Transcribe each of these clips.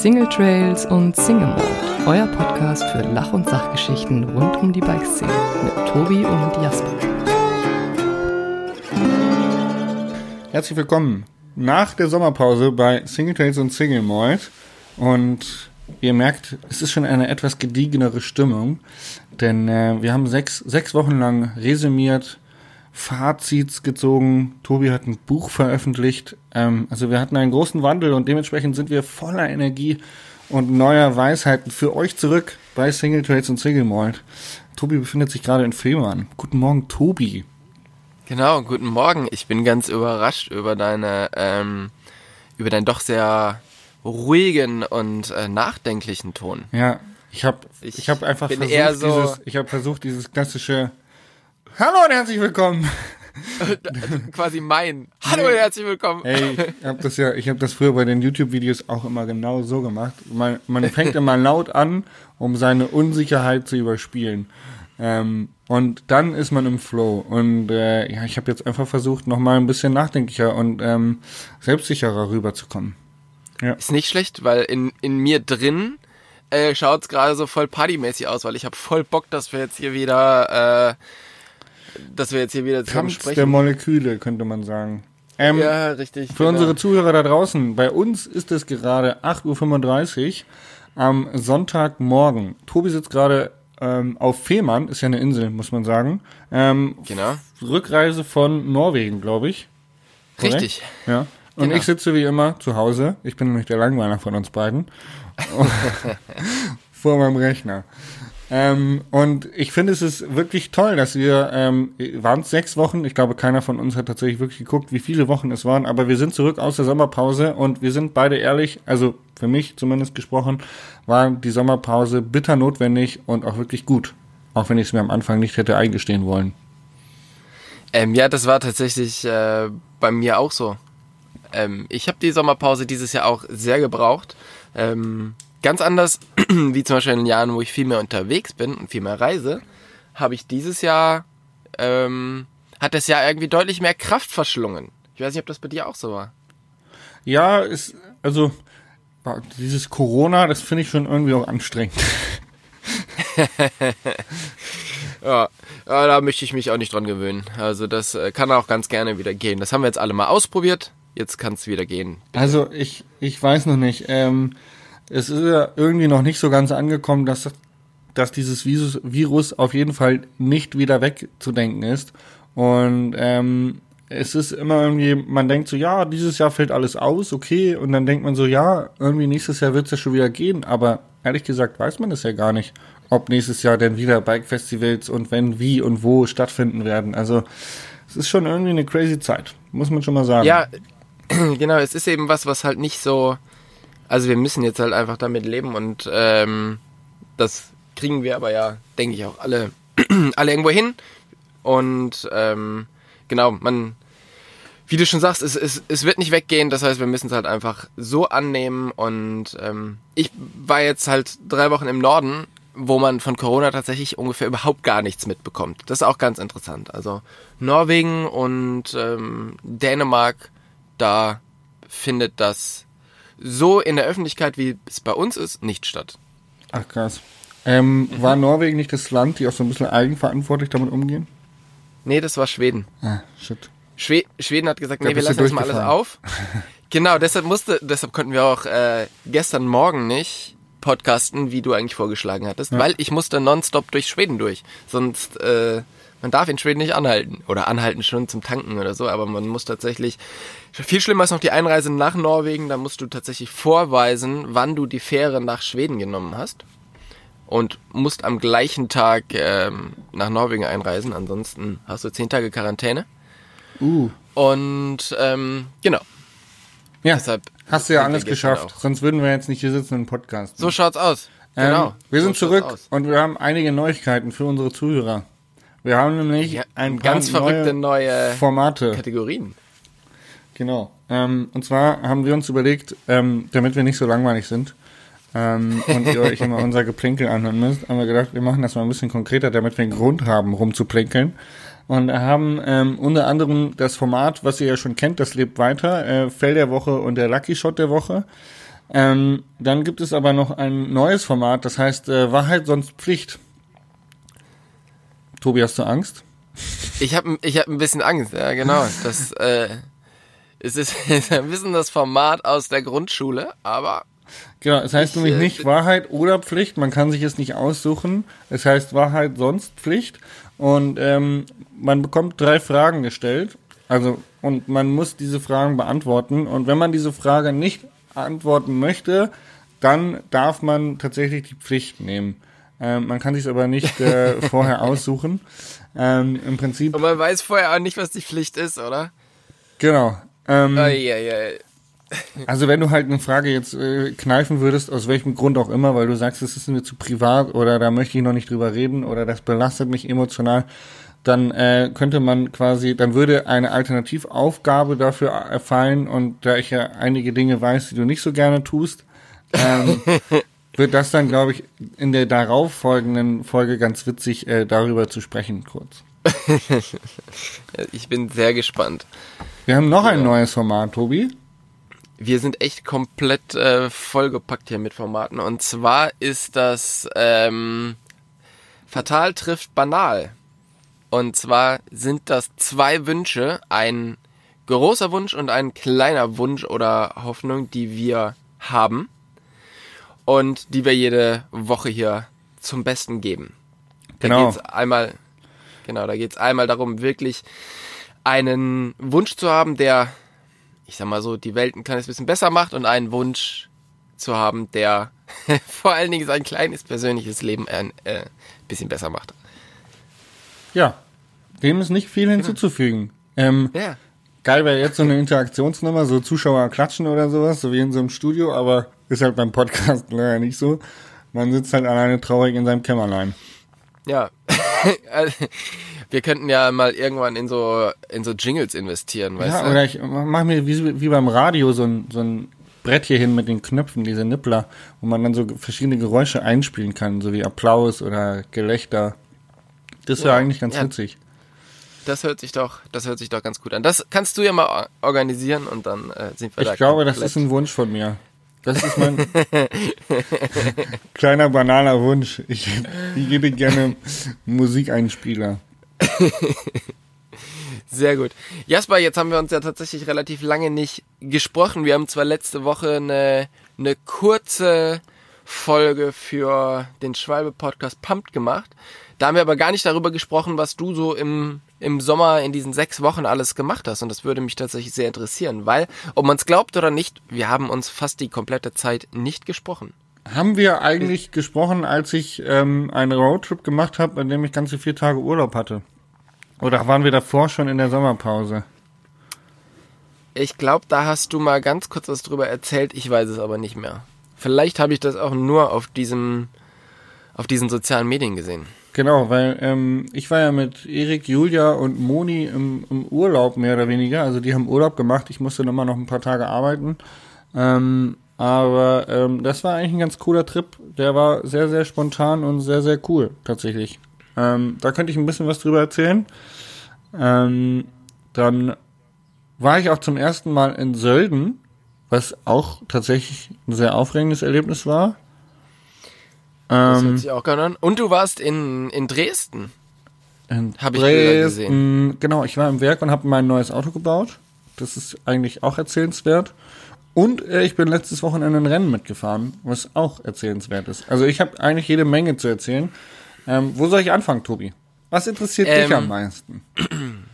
Single Trails und Single Mode, euer Podcast für Lach- und Sachgeschichten rund um die Bikeszene mit Tobi und Jasper. Herzlich willkommen nach der Sommerpause bei Single Trails und Single Mode. Und ihr merkt, es ist schon eine etwas gediegenere Stimmung, denn äh, wir haben sechs, sechs Wochen lang resümiert, Fazits gezogen. Tobi hat ein Buch veröffentlicht. Ähm, also wir hatten einen großen Wandel und dementsprechend sind wir voller Energie und neuer Weisheiten für euch zurück bei Single Trades und Single Malt. Tobi befindet sich gerade in Fehmarn. Guten Morgen, Tobi. Genau, guten Morgen. Ich bin ganz überrascht über deine, ähm, über deinen doch sehr ruhigen und äh, nachdenklichen Ton. Ja, ich habe ich, ich hab einfach versucht, so- dieses, ich habe versucht, dieses klassische Hallo und herzlich willkommen. Quasi mein. Hallo und herzlich willkommen. Ey, ich habe das ja, ich habe das früher bei den YouTube-Videos auch immer genau so gemacht. Man, man fängt immer laut an, um seine Unsicherheit zu überspielen. Ähm, und dann ist man im Flow. Und äh, ja, ich habe jetzt einfach versucht, nochmal ein bisschen nachdenklicher und ähm, selbstsicherer rüberzukommen. Ist nicht schlecht, weil in, in mir drin äh, schaut's gerade so voll partymäßig aus, weil ich habe voll Bock, dass wir jetzt hier wieder, äh, dass wir jetzt hier wieder zusammen der sprechen. Moleküle, könnte man sagen. Ähm, Ja, richtig. Für genau. unsere Zuhörer da draußen, bei uns ist es gerade 8.35 Uhr am Sonntagmorgen. Tobi sitzt gerade ähm, auf Fehmarn, ist ja eine Insel, muss man sagen. Ähm, Genau. Rückreise von Norwegen, glaube ich. Korrekt? Richtig. Ja. Und Genau. ich sitze wie immer zu Hause. Ich bin nämlich der Langweiler von uns beiden. Vor meinem Rechner. Ähm, und ich finde, es ist wirklich toll, dass wir, ähm, waren es sechs Wochen, ich glaube, keiner von uns hat tatsächlich wirklich geguckt, wie viele Wochen es waren, aber wir sind zurück aus der Sommerpause und wir sind beide ehrlich, also für mich zumindest gesprochen, war die Sommerpause bitter notwendig und auch wirklich gut. Auch wenn ich es mir am Anfang nicht hätte eingestehen wollen. Ähm, ja, das war tatsächlich äh, bei mir auch so. Ähm, ich habe die Sommerpause dieses Jahr auch sehr gebraucht. Ähm, ganz anders wie zum Beispiel in den Jahren, wo ich viel mehr unterwegs bin und viel mehr reise, habe ich dieses Jahr, ähm, hat das Jahr irgendwie deutlich mehr Kraft verschlungen. Ich weiß nicht, ob das bei dir auch so war. Ja, ist, also, dieses Corona, das finde ich schon irgendwie auch anstrengend. Ja, ja, da möchte ich mich auch nicht dran gewöhnen. Also das äh, kann auch ganz gerne wieder gehen. Das haben wir jetzt alle mal ausprobiert. Jetzt kann es wieder gehen. Also, ich, ich weiß noch nicht. Ähm, es ist ja irgendwie noch nicht so ganz angekommen, dass, dass dieses Virus, auf jeden Fall nicht wieder wegzudenken ist. Und ähm, es ist immer irgendwie, man denkt so, ja, dieses Jahr fällt alles aus, okay. Und dann denkt man so, ja, irgendwie nächstes Jahr wird es ja schon wieder gehen. Aber ehrlich gesagt weiß man es ja gar nicht, ob nächstes Jahr denn wieder Bike-Festivals und wenn, wie und wo stattfinden werden. Also es ist schon irgendwie eine crazy Zeit, muss man schon mal sagen. Ja, genau, es ist eben was, was halt nicht so. Also wir müssen jetzt halt einfach damit leben und ähm, das kriegen wir aber ja, denke ich, auch alle, alle irgendwo hin. Und ähm, genau, man, wie du schon sagst, es, es, es wird nicht weggehen, das heißt, wir müssen es halt einfach so annehmen. Und ähm, ich war jetzt halt drei Wochen im Norden, wo man von Corona tatsächlich ungefähr überhaupt gar nichts mitbekommt. Das ist auch ganz interessant. Also Norwegen und ähm, Dänemark, da findet das so in der Öffentlichkeit, wie es bei uns ist, nicht statt. Ach krass. Ähm, War Norwegen nicht das Land, die auch so ein bisschen eigenverantwortlich damit umgehen? Nee, das war Schweden. Ah, shit. Schwe Schweden hat gesagt, nee, wir lassen jetzt mal alles auf. genau, deshalb musste, deshalb konnten wir auch äh, gestern Morgen nicht podcasten, wie du eigentlich vorgeschlagen hattest, weil ich musste nonstop durch Schweden durch. Sonst, äh, man darf in Schweden nicht anhalten. Oder anhalten schon zum Tanken oder so, aber man muss tatsächlich, viel schlimmer ist noch die Einreise nach Norwegen, da musst du tatsächlich vorweisen, wann du die Fähre nach Schweden genommen hast. Und musst am gleichen Tag ähm, nach Norwegen einreisen, ansonsten hast du zehn Tage Quarantäne. Uh. Und ähm, genau, Ja, Deshalb hast du ja sind alles geschafft. Sonst würden wir jetzt nicht hier sitzen und podcasten. so schaut's aus. Genau. Ähm, wir sind so schaut's zurück aus. und wir haben einige Neuigkeiten für unsere Zuhörer. Wir haben nämlich Ja, ein paar ganz verrückte neue Formate. Kategorien. Genau. Ähm, und zwar haben wir uns überlegt, ähm, damit wir nicht so langweilig sind ähm, und ihr euch immer unser Geplänkel anhören müsst, haben wir gedacht, wir machen das mal ein bisschen konkreter, damit wir einen Grund haben, rumzuplänkeln. Und haben ähm, unter anderem das Format, was ihr ja schon kennt, das lebt weiter, äh, Fell der Woche und der Lucky Shot der Woche. Ähm, dann gibt es aber noch ein neues Format, das heißt äh, Wahrheit sonst Pflicht. Tobi, hast du Angst? Ich habe ich hab ein bisschen Angst, ja genau. Das äh, es ist, ist ein bisschen das Format aus der Grundschule, aber Genau, es heißt Ich, nämlich äh, nicht Wahrheit oder Pflicht, man kann sich es nicht aussuchen. Es heißt Wahrheit sonst Pflicht und ähm, man bekommt drei Fragen gestellt. Also und man muss diese Fragen beantworten und wenn man diese Frage nicht antworten möchte, dann darf man tatsächlich die Pflicht nehmen. Ähm, man kann sich aber nicht äh, vorher aussuchen. Ähm, Im Prinzip, und man weiß vorher auch nicht, was die Pflicht ist, oder? genau. Ähm. Also wenn du halt eine Frage jetzt äh, kneifen würdest, aus welchem Grund auch immer, weil du sagst, es ist mir zu privat oder da möchte ich noch nicht drüber reden oder das belastet mich emotional, dann äh, könnte man quasi, dann würde eine Alternativaufgabe dafür erfallen und da ich ja einige Dinge weiß, die du nicht so gerne tust, ähm, wird das dann, glaube ich, in der darauffolgenden Folge ganz witzig, äh, darüber zu sprechen kurz. Ich bin sehr gespannt. Wir haben noch ein Ja. neues Format, Tobi. Wir sind echt komplett äh, vollgepackt hier mit Formaten. Und zwar ist das ähm, Fatal trifft banal. Und zwar sind das zwei Wünsche, ein großer Wunsch und ein kleiner Wunsch oder Hoffnung, die wir haben und die wir jede Woche hier zum Besten geben. Da Genau. geht's einmal, genau, da geht's einmal darum, wirklich einen Wunsch zu haben, der, ich sag mal so, die Welt ein kleines bisschen besser macht und einen Wunsch zu haben, der vor allen Dingen sein kleines persönliches Leben ein äh, bisschen besser macht. Ja, dem ist nicht viel hinzuzufügen. Ähm, Ja. Geil wäre jetzt so eine Interaktionsnummer, so Zuschauer klatschen oder sowas, so wie in so einem Studio, aber ist halt beim Podcast leider nicht so. Man sitzt halt alleine traurig in seinem Kämmerlein. Ja. Wir könnten ja mal irgendwann in so in so Jingles investieren, weißt Ja, du? oder ich mach mir wie, wie beim Radio so ein, so ein Brett hier hin mit den Knöpfen, diese Nippler, wo man dann so verschiedene Geräusche einspielen kann, so wie Applaus oder Gelächter. Das wäre Ja, eigentlich ganz ja. witzig. Das hört sich doch, das hört sich doch ganz gut an. Das kannst du ja mal or- organisieren und dann äh, sind wir da. Ich glaube, das komplett- ist ein Wunsch von mir. Das ist mein kleiner banaler Wunsch. Ich, ich gebe gerne Musikeinspieler. Sehr gut. Jasper, jetzt haben wir uns ja tatsächlich relativ lange nicht gesprochen. Wir haben zwar letzte Woche eine, eine kurze Folge für den Schwalbe-Podcast Pumped gemacht. Da haben wir aber gar nicht darüber gesprochen, was du so im, im Sommer in diesen sechs Wochen alles gemacht hast. Und das würde mich tatsächlich sehr interessieren, weil, ob man es glaubt oder nicht, wir haben uns fast die komplette Zeit nicht gesprochen. Haben wir eigentlich gesprochen, als ich ähm, einen Roadtrip gemacht habe, bei dem ich ganze vier Tage Urlaub hatte? Oder waren wir davor schon in der Sommerpause? Ich glaube, da hast du mal ganz kurz was drüber erzählt, ich weiß es aber nicht mehr. Vielleicht habe ich das auch nur auf diesem, auf diesen sozialen Medien gesehen. Genau, weil ähm, ich war ja mit Erik, Julia und Moni im, im Urlaub mehr oder weniger. Also die haben Urlaub gemacht. Ich musste nochmal noch ein paar Tage arbeiten. Ähm, aber ähm, das war eigentlich ein ganz cooler Trip. Der war sehr, sehr spontan und sehr, sehr cool tatsächlich. Ähm, da könnte ich ein bisschen was drüber erzählen. Ähm, dann war ich auch zum ersten Mal in Sölden, was auch tatsächlich ein sehr aufregendes Erlebnis war. Das Ähm, hört sich auch gerne an. Und du warst in, in Dresden. In Hab ich Dresden. Genau, ich war im Werk und habe mein neues Auto gebaut. Das ist eigentlich auch erzählenswert. Und äh, ich bin letztes Wochenende ein Rennen mitgefahren, was auch erzählenswert ist. Also ich habe eigentlich jede Menge zu erzählen. Ähm, wo soll ich anfangen, Tobi? Was interessiert dich Ähm, am meisten?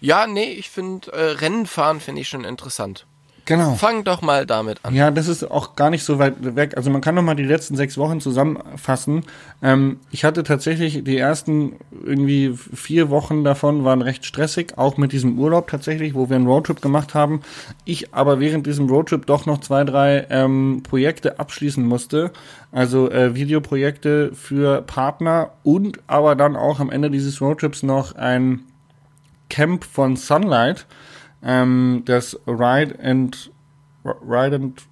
Ja, nee, ich finde, äh, Rennen fahren finde ich schon interessant. Genau. Fang doch mal damit an. Ja, das ist auch gar nicht so weit weg. Also man kann noch mal die letzten sechs Wochen zusammenfassen. Ähm, ich hatte tatsächlich die ersten irgendwie vier Wochen davon waren recht stressig, auch mit diesem Urlaub tatsächlich, wo wir einen Roadtrip gemacht haben. Ich aber während diesem Roadtrip doch noch zwei, drei ähm, Projekte abschließen musste. Also äh, Videoprojekte für Partner und aber dann auch am Ende dieses Roadtrips noch ein Camp von Sunlight, ähm, das Ride and Ride and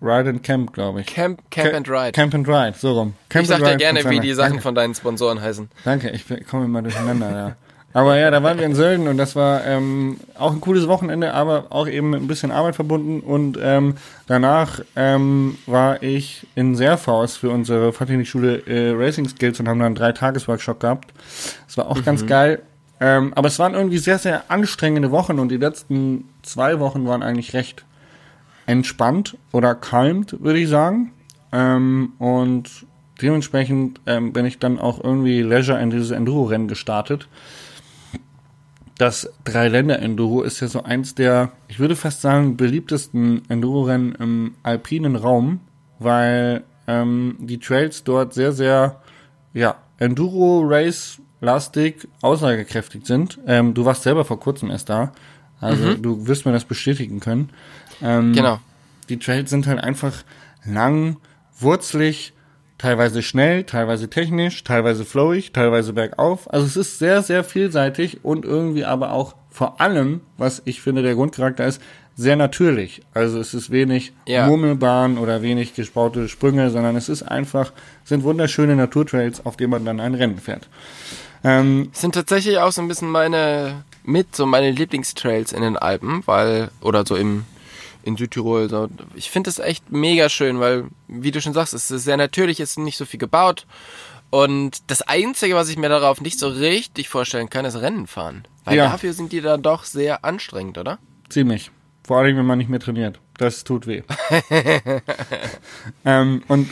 Ride and Camp, glaube ich. Camp, Camp Ca- and Ride. Camp and Ride, so rum. Camp ich sag dir gerne, wie die Sachen Danke, von deinen Sponsoren heißen. danke ich komme immer durcheinander, ja. Aber ja, da waren wir in Sölden und das war ähm, auch ein cooles Wochenende, aber auch eben mit ein bisschen Arbeit verbunden. Und ähm, danach ähm, war ich in Serfaus für unsere Fahrtechnikschule äh, Racing Skills und haben dann einen Drei-Tages-Workshop gehabt. Das war auch mhm. ganz geil. Ähm, aber es waren irgendwie sehr, sehr anstrengende Wochen und die letzten zwei Wochen waren eigentlich recht entspannt oder kalmt, würde ich sagen. Ähm, und dementsprechend ähm, bin ich dann auch irgendwie Leisure in dieses Enduro-Rennen gestartet. Das Dreiländer-Enduro ist ja so eins der, ich würde fast sagen, beliebtesten Enduro-Rennen im alpinen Raum, weil ähm, die Trails dort sehr, sehr, ja, Enduro-Race-lastig, aussagekräftig sind. Ähm, du warst selber vor kurzem erst da, also mhm. du wirst mir das bestätigen können. Ähm, genau. Die Trails sind halt einfach lang, wurzlig, teilweise schnell, teilweise technisch, teilweise flowig, teilweise bergauf. Also es ist sehr, sehr vielseitig und irgendwie aber auch vor allem, was ich finde der Grundcharakter ist, sehr natürlich. Also es ist wenig ja. Murmelbahn oder wenig gespaute Sprünge, sondern es ist einfach, sind wunderschöne Naturtrails, auf denen man dann ein Rennen fährt. Ähm, sind tatsächlich auch so ein bisschen meine, mit so meine Lieblingstrails in den Alpen, weil, oder so im, in Südtirol. So. Ich finde es echt mega schön, weil, wie du schon sagst, es ist sehr natürlich, es ist nicht so viel gebaut. Und das Einzige, was ich mir darauf nicht so richtig vorstellen kann, ist Rennen fahren. Weil ja. dafür sind die dann doch sehr anstrengend, oder? Ziemlich. Vor allem, wenn man nicht mehr trainiert. Das tut weh. ähm, und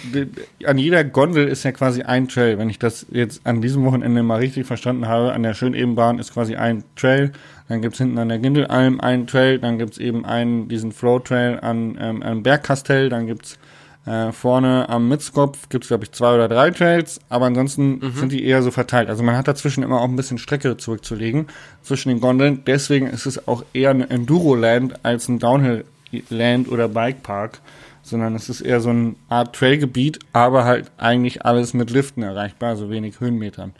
an jeder Gondel ist ja quasi ein Trail. Wenn ich das jetzt an diesem Wochenende mal richtig verstanden habe, an der Schönebenbahn ist quasi ein Trail. Dann gibt's hinten an der Gindelalm einen Trail. Dann gibt's eben einen, diesen Flow Trail an, ähm, an Bergkastell. Dann gibt's äh, vorne am Mitzkopf gibt's glaube ich, zwei oder drei Trails, aber ansonsten mhm. sind die eher so verteilt. Also man hat dazwischen immer auch ein bisschen Strecke zurückzulegen zwischen den Gondeln. Deswegen ist es auch eher ein Enduro-Land als ein Downhill-Land oder Bikepark, sondern es ist eher so eine Art Trailgebiet, aber halt eigentlich alles mit Liften erreichbar, so wenig Höhenmetern.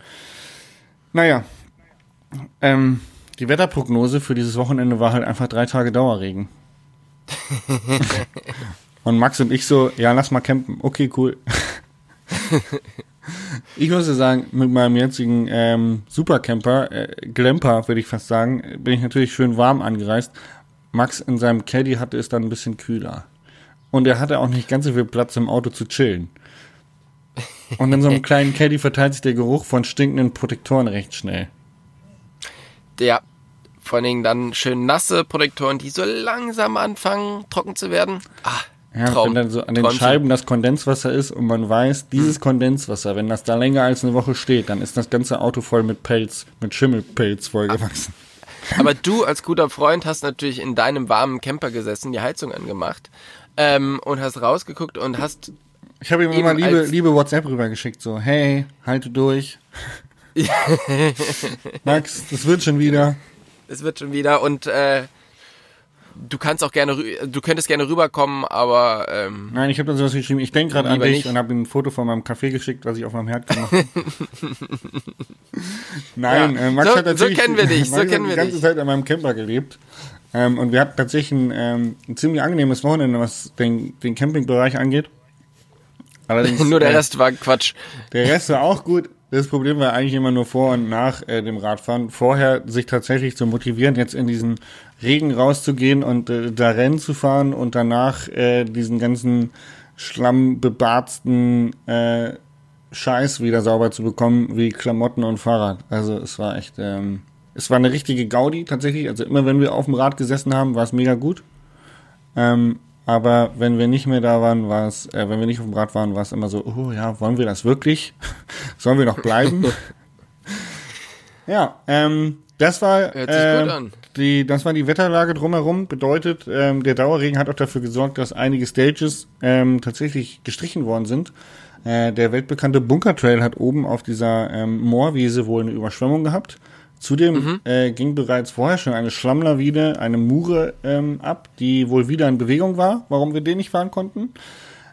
Naja, ähm, die Wetterprognose für dieses Wochenende war halt einfach drei Tage Dauerregen. Und Max und ich so, ja, lass mal campen. Okay, cool. ich muss sagen, mit meinem jetzigen ähm, Supercamper, äh, Glamper würde ich fast sagen, bin ich natürlich schön warm angereist. Max in seinem Caddy hatte es dann ein bisschen kühler. Und er hatte auch nicht ganz so viel Platz im Auto zu chillen. Und in so einem kleinen Caddy verteilt sich der Geruch von stinkenden Protektoren recht schnell. Ja, vor allen Dingen dann schön nasse Protektoren, die so langsam anfangen, trocken zu werden. Ah, ja, Traum. wenn dann so an den Traumchen. Scheiben das Kondenswasser ist und man weiß, dieses hm. Kondenswasser, wenn das da länger als eine Woche steht, dann ist das ganze Auto voll mit Pelz, mit Schimmelpelz vollgewachsen. Aber du als guter Freund hast natürlich in deinem warmen Camper gesessen, die Heizung angemacht ähm, und hast rausgeguckt und hast. Ich habe ihm immer liebe, liebe WhatsApp rübergeschickt, so, hey, halte durch. Max, das wird schon wieder. Es wird schon wieder und äh, du kannst auch gerne, du könntest gerne rüberkommen, aber ähm, Nein, ich habe dann sowas geschrieben, ich denke gerade an dich nicht. und habe ihm ein Foto von meinem Kaffee geschickt, was ich auf meinem Herd gemacht habe. Nein, ja. äh, Max so, hat tatsächlich so kennen wir dich, so kennen wir die ganze dich. Zeit an meinem Camper gelebt. Ähm, und wir hatten tatsächlich ein, ähm, ein ziemlich angenehmes Wochenende, was den, den Campingbereich angeht. Allerdings, Nur der äh, Rest war Quatsch. Der Rest war auch gut. Das Problem war eigentlich immer nur vor und nach äh, dem Radfahren. Vorher sich tatsächlich zu motivieren, jetzt in diesen Regen rauszugehen und äh, da Rennen zu fahren und danach äh, diesen ganzen schlammbebarzten äh, Scheiß wieder sauber zu bekommen, wie Klamotten und Fahrrad. Also es war echt, ähm, es war eine richtige Gaudi tatsächlich. Also immer wenn wir auf dem Rad gesessen haben, war es mega gut. Ähm, aber wenn wir nicht mehr da waren, war es, äh, wenn wir nicht auf dem Rad waren, war es immer so, oh ja, wollen wir das wirklich? Sollen wir noch bleiben? ja, ähm, das war äh, die, das war die Wetterlage drumherum. Bedeutet, ähm, der Dauerregen hat auch dafür gesorgt, dass einige Stages ähm, tatsächlich gestrichen worden sind. Äh, der weltbekannte Bunker Trail hat oben auf dieser ähm, Moorwiese wohl eine Überschwemmung gehabt. Zudem mhm. äh, ging bereits vorher schon eine Schlammlawine, eine Mure ähm, ab, die wohl wieder in Bewegung war, warum wir den nicht fahren konnten.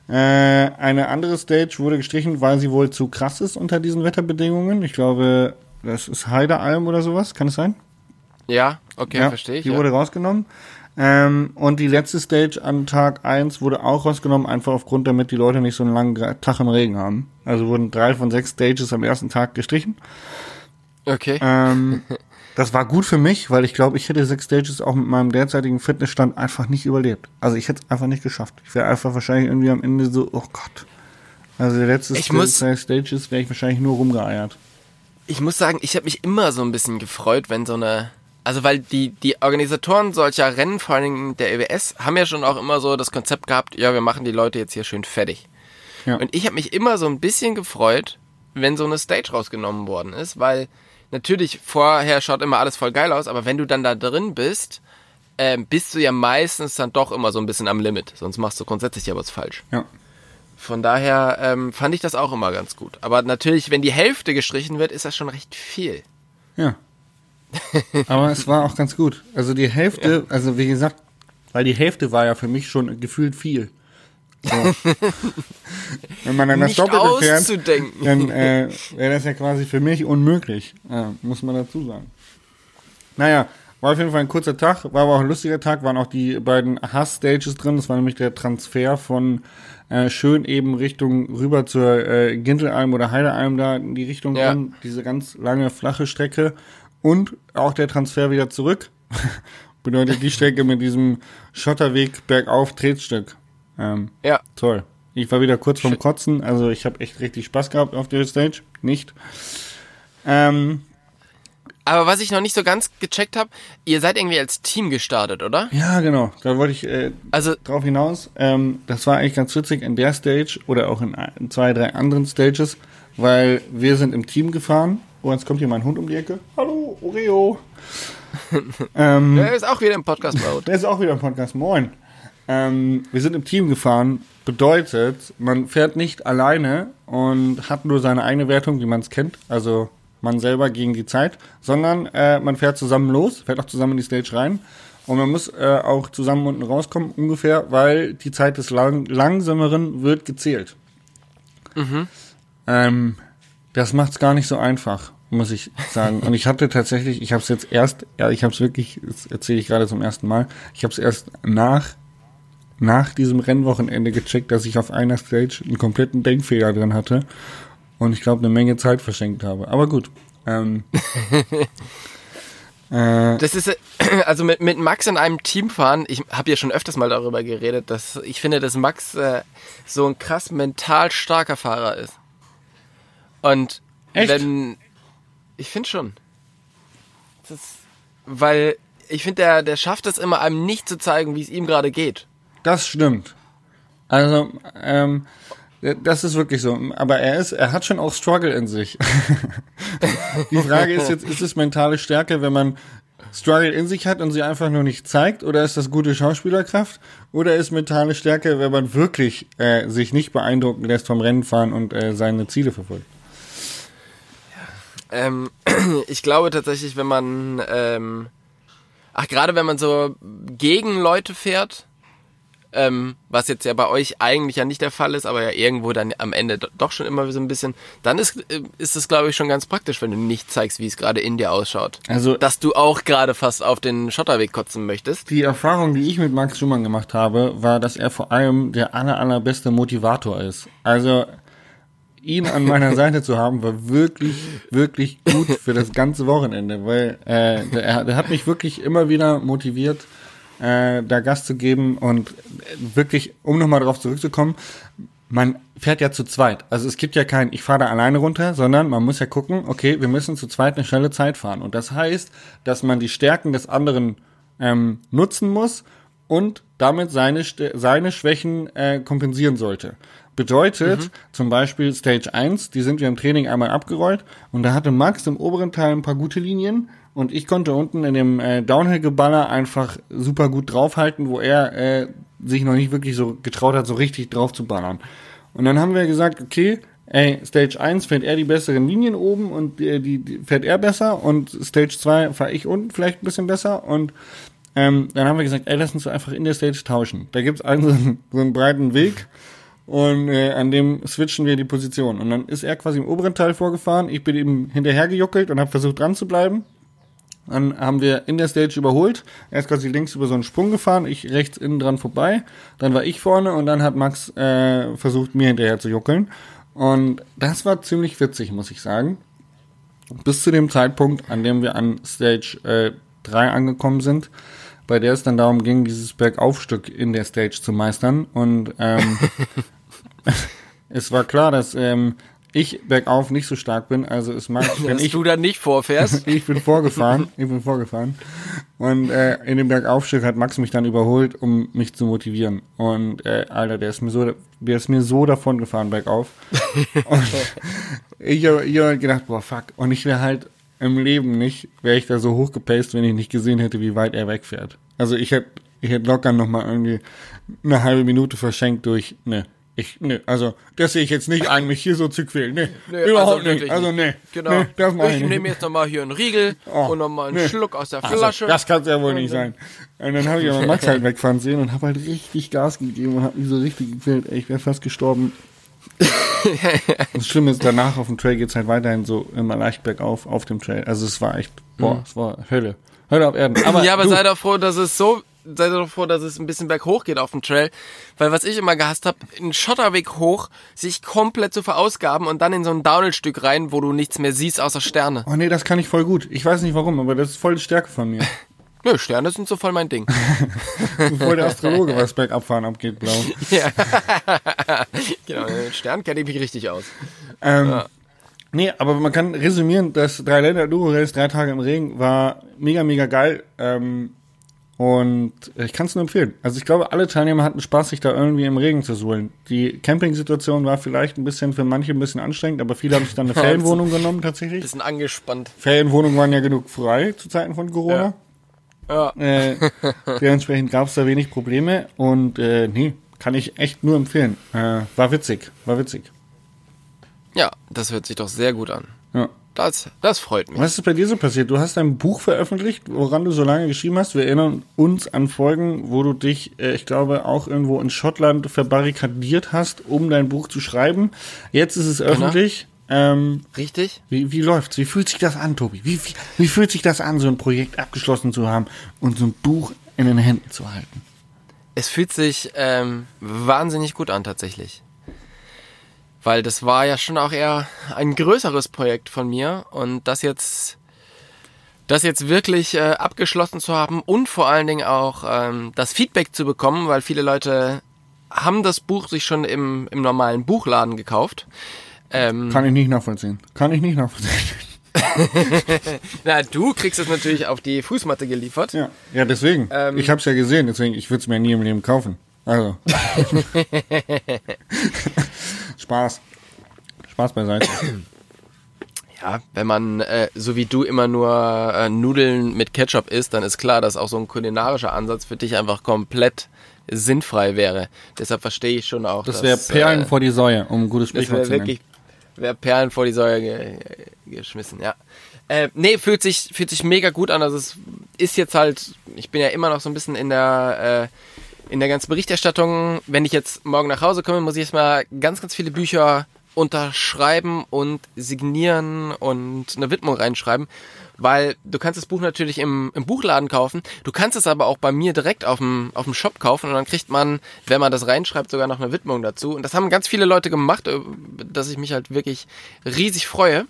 Äh, eine andere Stage wurde gestrichen, weil sie wohl zu krass ist unter diesen Wetterbedingungen. Ich glaube, das ist Heidealm oder sowas, kann es sein? Ja, okay, ja, verstehe ich. Die ja. wurde rausgenommen. Ähm, und die letzte Stage an Tag 1 wurde auch rausgenommen, einfach aufgrund, damit die Leute nicht so einen langen Tag im Regen haben. Also wurden drei von sechs Stages am ersten Tag gestrichen. Okay. Ähm, das war gut für mich, weil ich glaube, ich hätte sechs Stages auch mit meinem derzeitigen Fitnessstand einfach nicht überlebt. Also ich hätte es einfach nicht geschafft. Ich wäre einfach wahrscheinlich irgendwie am Ende so, oh Gott. Also der letzte Ich zwei Stages wäre ich wahrscheinlich nur rumgeeiert. Ich muss sagen, ich habe mich immer so ein bisschen gefreut, wenn so eine. Also weil die, die Organisatoren solcher Rennen, vor allen Dingen der EWS, haben ja schon auch immer so das Konzept gehabt, ja, wir machen die Leute jetzt hier schön fertig. Ja. Und ich habe mich immer so ein bisschen gefreut, wenn so eine Stage rausgenommen worden ist, weil natürlich vorher schaut immer alles voll geil aus, aber wenn du dann da drin bist, ähm, bist du ja meistens dann doch immer so ein bisschen am Limit. Sonst machst du grundsätzlich ja was falsch. Ja. Von daher ähm, fand ich das auch immer ganz gut. Aber natürlich, wenn die Hälfte gestrichen wird, ist das schon recht viel. Ja. Aber es war auch ganz gut. Also die Hälfte, also wie gesagt, weil die Hälfte war ja für mich schon gefühlt viel. So. Wenn man dann das Nicht Doppelte fährt, dann äh, wäre das ja quasi für mich unmöglich, äh, muss man dazu sagen. Naja, war auf jeden Fall ein kurzer Tag, war aber auch ein lustiger Tag, waren auch die beiden Hass-Stages drin, das war nämlich der Transfer von äh, schön eben Richtung rüber zur äh, Gintelalm oder Heidealm da in die Richtung Ja. drin, diese ganz lange flache Strecke und auch der Transfer wieder zurück. Bedeutet die Strecke mit diesem Schotterweg bergauf Tretstück. Ähm, Ja. Toll. Ich war wieder kurz vorm. Kotzen, also ich habe echt richtig Spaß gehabt auf der Stage. Nicht. Ähm, Aber was ich noch nicht so ganz gecheckt habe, ihr seid irgendwie als Team gestartet, oder? ja, genau. Da wollte ich äh, Also, drauf hinaus. Ähm, das war eigentlich ganz witzig in der Stage oder auch in ein- zwei, drei anderen Stages, weil wir sind im Team gefahren. Oh, jetzt kommt hier mein Hund um die Ecke. Hallo, Oreo. ähm, er ist auch wieder im Podcast-Mode. Der ist auch wieder im Podcast. Moin. Ähm, wir sind im Team gefahren. Bedeutet, man fährt nicht alleine und hat nur seine eigene Wertung, wie man es kennt. Also man selber gegen die Zeit, sondern äh, man fährt zusammen los, fährt auch zusammen in die Stage rein. Und man muss äh, auch zusammen unten rauskommen, ungefähr, weil die Zeit des lang Langsameren wird gezählt. Ähm, das macht's gar nicht so einfach, muss ich sagen. Und ich hatte tatsächlich, ich habe es jetzt erst, ja, ich habe es wirklich, das erzähle ich gerade zum ersten Mal, ich habe es erst nach nach diesem Rennwochenende gecheckt, dass ich auf einer Stage einen kompletten Denkfehler drin hatte und ich glaube eine Menge Zeit verschenkt habe. Aber gut. Ähm, äh, Das ist, äh, also mit, mit Max in einem Team fahren, ich habe ja schon öfters mal darüber geredet, dass ich finde, dass Max äh, so ein krass mental starker Fahrer ist. Und Echt? wenn, ich finde schon. Das, weil ich finde, der, der schafft es immer, einem nicht zu zeigen, wie es ihm gerade geht. Das stimmt. Also, ähm, das ist wirklich so. Aber er ist, er hat schon auch Struggle in sich. Die Frage ist jetzt, ist es mentale Stärke, wenn man Struggle in sich hat und sie einfach nur nicht zeigt, oder ist das gute Schauspielerkraft? Oder ist mentale Stärke, wenn man wirklich äh, sich nicht beeindrucken lässt vom Rennenfahren und äh, seine Ziele verfolgt? Ähm, ich glaube tatsächlich, wenn man, ähm, ach gerade wenn man so gegen Leute fährt, ähm, was jetzt ja bei euch eigentlich ja nicht der Fall ist, aber ja irgendwo dann am Ende do- doch schon immer so ein bisschen, dann ist äh, ist es glaube ich schon ganz praktisch, wenn du nicht zeigst, wie es gerade in dir ausschaut. Also Dass du auch gerade fast auf den Schotterweg kotzen möchtest. die Erfahrung, die ich mit Max Schumann gemacht habe, war, dass er vor allem der aller, allerbeste Motivator ist. Also ihn an meiner Seite zu haben, war wirklich, wirklich gut für das ganze Wochenende, weil äh, der, der hat mich wirklich immer wieder motiviert, äh, da Gas zu geben und wirklich, um nochmal darauf zurückzukommen, man fährt ja zu zweit. Also es gibt ja kein, ich fahre da alleine runter, sondern man muss ja gucken, okay, wir müssen zu zweit eine schnelle Zeit fahren. Und das heißt, dass man die Stärken des anderen ähm, nutzen muss und damit seine, seine Schwächen äh, kompensieren sollte. Bedeutet zum Beispiel Stage 1, die sind wir im Training einmal abgerollt und da hatte Max im oberen Teil ein paar gute Linien und ich konnte unten in dem äh, Downhill-Geballer einfach super gut draufhalten, wo er äh, sich noch nicht wirklich so getraut hat, so richtig drauf zu ballern. Und dann haben wir gesagt, okay, ey, Stage 1 fährt er die besseren Linien oben und äh, die, die fährt er besser und Stage 2 fahre ich unten vielleicht ein bisschen besser und ähm, dann haben wir gesagt, ey, lass uns einfach in der Stage tauschen. Da gibt's einen so einen, so einen breiten Weg und äh, an dem switchen wir die Position. Und dann ist er quasi im oberen Teil vorgefahren, ich bin ihm hinterhergejuckelt und habe versucht dran zu bleiben. Dann haben wir in der Stage überholt. Er ist quasi links über so einen Sprung gefahren, ich rechts innen dran vorbei. Dann war ich vorne und dann hat Max äh, versucht, mir hinterher zu juckeln. Und das war ziemlich witzig, muss ich sagen. bis zu dem Zeitpunkt, an dem wir an Stage äh, 3 angekommen sind, bei der es dann darum ging, dieses Bergaufstück in der Stage zu meistern. Und ähm, es war klar, dass ähm, ich bergauf nicht so stark bin. Also es mag, wenn ich du dann nicht vorfährst. ich bin vorgefahren, ich bin vorgefahren. Und äh, in dem Bergaufstück hat Max mich dann überholt, um mich zu motivieren. Und äh, Alter, der ist mir so, der ist mir so davon gefahren bergauf. Und ich habe hab gedacht, boah, fuck. Und ich wäre halt im Leben nicht, wäre ich da so hochgepaced, wenn ich nicht gesehen hätte, wie weit er wegfährt. Also ich hätte ich hätte locker noch mal irgendwie eine halbe Minute verschenkt durch, ne. Ich, ne, also, das sehe ich jetzt nicht ein, mich hier so zu quälen. Ne, Nee, überhaupt also nicht. Also, ne. Genau. Ne, das ich ich nehme jetzt nochmal hier einen Riegel Oh, und nochmal einen nee. Schluck aus der Also, Flasche. das kann es ja wohl nicht sein. Und dann habe ich aber Max halt wegfahren sehen und habe halt richtig Gas gegeben und habe mich so richtig gequält. Ey, ich wäre fast gestorben. das Schlimme ist, danach auf dem Trail geht's halt weiterhin so immer leicht bergauf auf dem Trail. Also es war echt, boah, es war Hölle. Hölle auf Erden. Aber, Mhm. ja, aber du, sei doch froh, dass es so, sei doch froh, dass es ein bisschen berghoch geht auf dem Trail. Weil was ich immer gehasst habe, einen Schotterweg hoch, sich komplett zu verausgaben und dann in so ein Downhill-Stück rein, wo du nichts mehr siehst außer Sterne. Oh nee, das kann ich voll gut. Ich weiß nicht warum, aber das ist voll die Stärke von mir. Nö, Sterne sind so voll mein Ding. Voll der Astrologe, was bergabfahren abgeht, blau. ja. genau, mit Sternen kenne ich mich richtig aus. Ähm, Nee, aber man kann resümieren, das Dreiländer Duro Race, drei Tage im Regen, war mega, mega geil. Ähm, und ich kann es nur empfehlen. Also ich glaube, alle Teilnehmer hatten Spaß, sich da irgendwie im Regen zu suhlen. Die Camping-Situation war vielleicht ein bisschen für manche ein bisschen anstrengend, aber viele haben sich dann eine Ferienwohnung genommen tatsächlich. Bisschen angespannt. Ferienwohnungen waren ja genug frei zu Zeiten von Corona. Ja. Äh, dementsprechend gab es da wenig Probleme und äh, nee, kann ich echt nur empfehlen. Äh, war witzig, war witzig. Ja, das hört sich doch sehr gut an. Ja. Das, das freut mich. Was ist bei dir so passiert? Du hast ein Buch veröffentlicht, woran du so lange geschrieben hast. Wir erinnern uns an Folgen, wo du dich, äh, ich glaube, auch irgendwo in Schottland verbarrikadiert hast, um dein Buch zu schreiben. Jetzt ist es öffentlich. Ähm, Richtig? wie, wie läuft's? Wie fühlt sich das an, Tobi? Wie, wie, wie fühlt sich das an, so ein Projekt abgeschlossen zu haben und so ein Buch in den Händen zu halten? Es fühlt sich ähm, wahnsinnig gut an tatsächlich. Weil das war ja schon auch eher ein größeres Projekt von mir und das jetzt das jetzt wirklich äh, abgeschlossen zu haben und vor allen Dingen auch ähm, das Feedback zu bekommen, weil viele Leute haben das Buch sich schon im, im normalen Buchladen gekauft. Ähm, Kann ich nicht nachvollziehen. Kann ich nicht nachvollziehen. na, du kriegst es natürlich auf die Fußmatte geliefert. Ja, ja deswegen. Ähm, ich habe es ja gesehen, deswegen, ich würde es mir nie im Leben kaufen. Also. Spaß. Spaß beiseite. Ja, wenn man äh, so wie du immer nur äh, Nudeln mit Ketchup isst, dann ist klar, dass auch so ein kulinarischer Ansatz für dich einfach komplett sinnfrei wäre. Deshalb verstehe ich schon auch, Das wäre Perlen äh, vor die Säue, um ein gutes das Sprichwort wäre zu nennen. wirklich wäre Perlen vor die Säue ge geschmissen, ja. Äh, nee, fühlt sich fühlt sich mega gut an. Also es ist jetzt halt, ich bin ja immer noch so ein bisschen in der äh, in der ganzen Berichterstattung. Wenn ich jetzt morgen nach Hause komme, muss ich erstmal ganz, ganz viele Bücher unterschreiben und signieren und eine Widmung reinschreiben, weil du kannst das Buch natürlich im, im Buchladen kaufen, du kannst es aber auch bei mir direkt auf dem, auf dem Shop kaufen und dann kriegt man, wenn man das reinschreibt, sogar noch eine Widmung dazu. Und das haben ganz viele Leute gemacht, äh, dass ich mich halt wirklich riesig freue.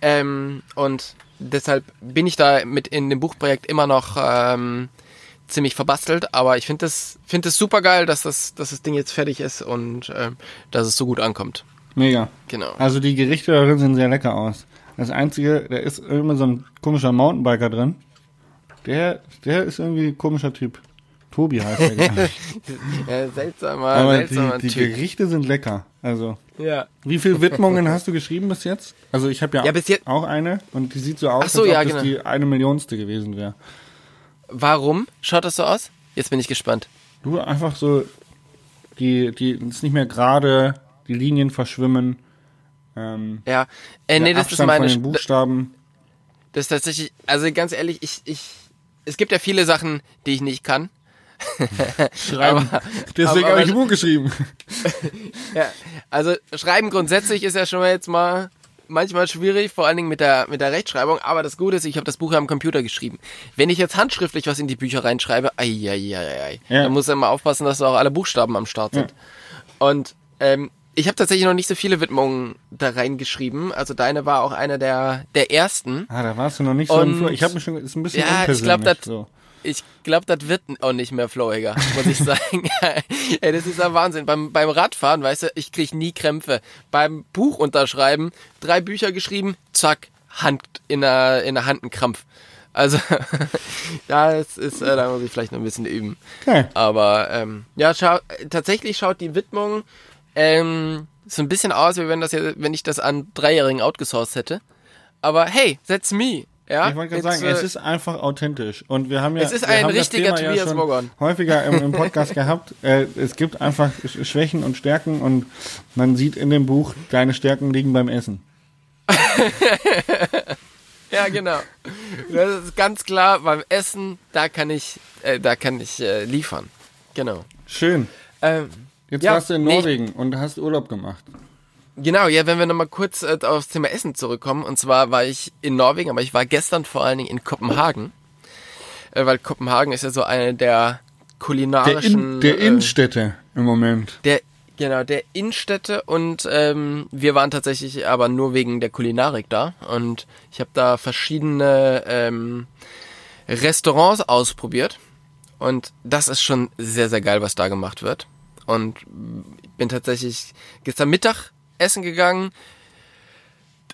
Ähm, und deshalb bin ich da mit in dem Buchprojekt immer noch ähm, ziemlich verbastelt, aber ich finde das, finde es super geil, dass das, dass das Ding jetzt fertig ist und ähm, dass es so gut ankommt. Mega. Genau. Also die Gerichte darin sehen sehr lecker aus. Das Einzige, da ist immer so ein komischer Mountainbiker drin. Der, der ist irgendwie ein komischer Typ. Tobi heißt der. Ja, seltsamer, Aber seltsamer die, die Typ. Gerichte sind lecker. Also, Ja. wie viele Widmungen hast du geschrieben bis jetzt? Also ich habe ja, Ja, bis jetzt- auch eine und die sieht so aus, Ach so, als ob ja, das genau. die eine Millionste gewesen wäre. Warum schaut das so aus? Jetzt bin ich gespannt. Du einfach so, die, die ist nicht mehr gerade, die Linien verschwimmen. Ähm, Ja. Äh, nee, das ist Abstand meine. von den Buchstaben. Das ist tatsächlich, also ganz ehrlich, ich, ich, es gibt ja viele Sachen, die ich nicht kann. Schreiben. Aber- Deswegen habe ich ein Buch geschrieben. Ja, also schreiben grundsätzlich ist ja schon mal jetzt mal manchmal schwierig, vor allen Dingen mit der mit der Rechtschreibung. Aber das Gute ist, ich habe das Buch ja am Computer geschrieben. Wenn ich jetzt handschriftlich was in die Bücher reinschreibe, ai, ai, ai, ai, Ja. dann muss du immer aufpassen, dass da auch alle Buchstaben am Start sind. Und ähm, ich habe tatsächlich noch nicht so viele Widmungen da reingeschrieben. Also deine war auch eine der, der ersten. Ah, da warst du noch nicht so Und- im Flo- Ich habe mich schon, ist ein bisschen Ja, ich glaub, das- so. Ich glaube, das wird auch nicht mehr flowiger, muss ich sagen. Ey, das ist ja Wahnsinn. Beim, beim Radfahren, weißt du, ich krieg nie Krämpfe. Beim Buch unterschreiben, drei Bücher geschrieben, zack, Hand in der, in der Hand ein Krampf. Also, ja, es ist, äh, da muss ich vielleicht noch ein bisschen üben. Okay. Aber ähm, ja, schau, tatsächlich schaut die Widmung ähm, so ein bisschen aus, wie wenn das ja, wenn ich das an Dreijährigen outgesourced hätte. Aber hey, that's me. Ja, Ich wollte gerade sagen, es äh, ist einfach authentisch. Und wir haben ja, Es ist ein richtiger Thema ja Tobias schon Wogon. häufiger im, im Podcast gehabt. Äh, es gibt einfach Sch- Schwächen und Stärken und man sieht in dem Buch, deine Stärken liegen beim Essen. Ja, genau. Das ist ganz klar, beim Essen, da kann ich, äh, da kann ich äh, liefern. Genau. Schön. Ähm, Jetzt Ja, warst du in nee, Norwegen und hast Urlaub gemacht. genau, ja, wenn wir nochmal kurz äh, aufs Thema Essen zurückkommen. Und zwar war ich in Norwegen, aber ich war gestern vor allen Dingen in Kopenhagen. Äh, weil Kopenhagen ist ja so eine der Der, kulinarischen... in, der äh, Innenstädte im Moment. Der, genau, der Innenstädte und ähm, wir waren tatsächlich aber nur wegen der Kulinarik da und ich habe da verschiedene ähm, Restaurants ausprobiert und das ist schon sehr, sehr geil, was da gemacht wird. Und ich bin tatsächlich gestern Mittag essen gegangen,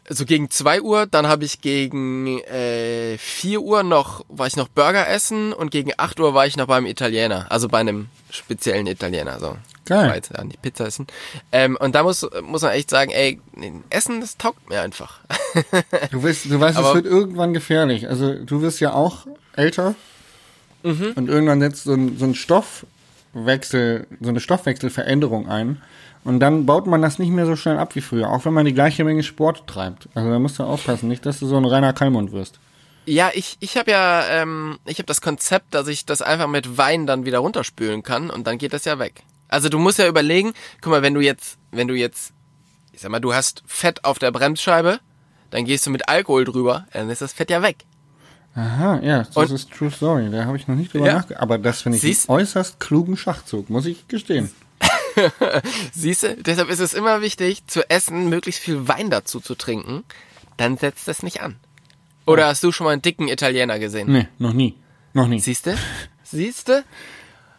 so gegen 2 Uhr, dann habe ich gegen äh, 4 Uhr noch, war ich noch Burger essen und gegen 8 Uhr war ich noch beim Italiener, also bei einem speziellen Italiener, so. Geil. Jetzt ja nicht Pizza essen. Ähm, und da muss, muss man echt sagen, ey, Essen, das taugt mir einfach. Du weißt, du weißt es Aber- wird irgendwann gefährlich. Also du wirst ja auch älter Mhm. und irgendwann setzt so ein, so ein Stoffwechsel, so eine Stoffwechselveränderung ein. Und dann baut man das nicht mehr so schnell ab wie früher, auch wenn man die gleiche Menge Sport treibt. Also da musst du aufpassen, nicht, dass du so ein reiner Kalmund wirst. Ja, ich, ich habe ja, ähm, ich habe das Konzept, dass ich das einfach mit Wein dann wieder runterspülen kann und dann geht das ja weg. Also du musst ja überlegen, guck mal, wenn du jetzt, wenn du jetzt, ich sag mal, du hast Fett auf der Bremsscheibe, dann gehst du mit Alkohol drüber, dann ist das Fett ja weg. Aha, ja, das Und- ist True Story. Da habe ich noch nicht drüber Ja. nachgedacht. Aber das finde ich Siehst- einen äußerst klugen Schachzug, muss ich gestehen. Siehst du, deshalb ist es immer wichtig, zu essen möglichst viel Wein dazu zu trinken, dann setzt das nicht an. Oder hast du schon mal einen dicken Italiener gesehen? Nee, noch nie. Noch nie. Siehste? Siehste?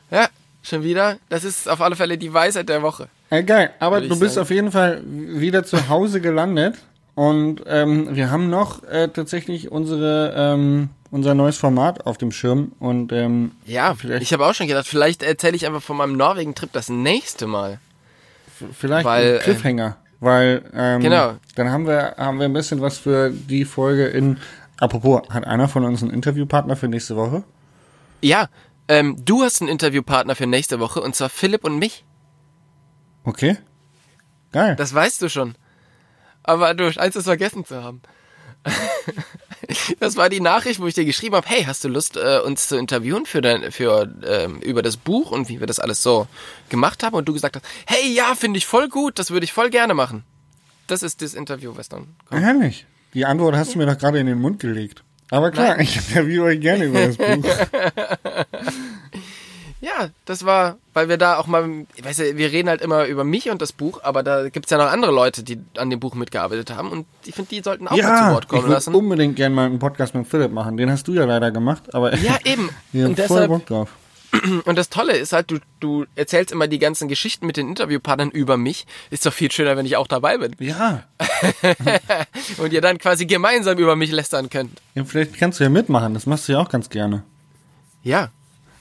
Ja, schon wieder. Das ist auf alle Fälle die Weisheit der Woche. Äh, geil, aber du bist sagen. auf jeden Fall wieder zu Hause gelandet und ähm, wir haben noch äh, tatsächlich unsere ähm, unser neues Format auf dem Schirm und ähm, Ja, Vielleicht- ich habe auch schon gedacht, vielleicht erzähle ich einfach von meinem Norwegen-Trip das nächste Mal. vielleicht Weil, ein Cliffhanger, weil ähm, Genau. dann haben wir haben wir ein bisschen was für die Folge in Apropos, hat einer von uns einen Interviewpartner für nächste Woche? Ja, ähm, du hast einen Interviewpartner für nächste Woche und zwar Philipp und mich. Okay. Geil. Das weißt du schon. Aber du scheinst es vergessen zu haben. Das war die Nachricht, wo ich dir geschrieben habe, hey, hast du Lust, äh, uns zu interviewen für dein, für, ähm, über das Buch und wie wir das alles so gemacht haben? Und du gesagt hast, hey, ja, finde ich voll gut, das würde ich voll gerne machen. Das ist das Interview, was dann kommt. Herrlich. Die Antwort hast du mir doch gerade in den Mund gelegt. Aber klar, ich interviewe euch gerne über das Buch. Ja, das war, weil wir da auch mal, ich weiß ja, wir reden halt immer über mich und das Buch, aber da gibt's ja noch andere Leute, die an dem Buch mitgearbeitet haben und ich finde, die sollten auch mal zu Ja, Wort ich kommen würde lassen. unbedingt gerne mal einen Podcast mit Philipp machen. Den hast du ja leider gemacht, aber Ja, eben. wir haben Und voll deshalb, Bock drauf. und das Tolle ist halt, du, du erzählst immer die ganzen Geschichten mit den Interviewpartnern über mich. Ist doch viel schöner, wenn ich auch dabei bin. Ja, Und ihr dann quasi gemeinsam über mich lästern könnt. ja, vielleicht kannst du ja mitmachen. Das machst du ja auch ganz gerne. Ja.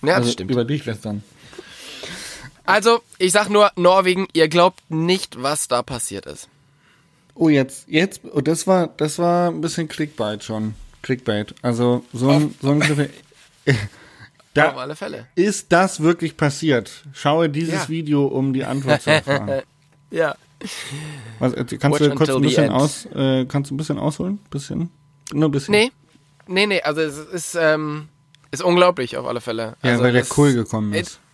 Ja, also das stimmt. über dich lästern. Also, ich sag nur, Norwegen, ihr glaubt nicht, was da passiert ist. Oh, jetzt, jetzt, oh, das war, das war ein bisschen Clickbait schon. Clickbait. Also so ein, so ein Griff. Auf Da alle Fälle. ist das wirklich passiert. Schaue dieses Ja. Video, um die Antwort zu erfahren. Ja. Was, äh, kannst Watch du kurz ein bisschen aus, äh, kannst du ein bisschen ausholen? Bisschen? Nur ein bisschen. Nee. Nee, nee, also es ist, ähm, ist unglaublich auf alle Fälle. Ja, also weil der Kohl gekommen ist.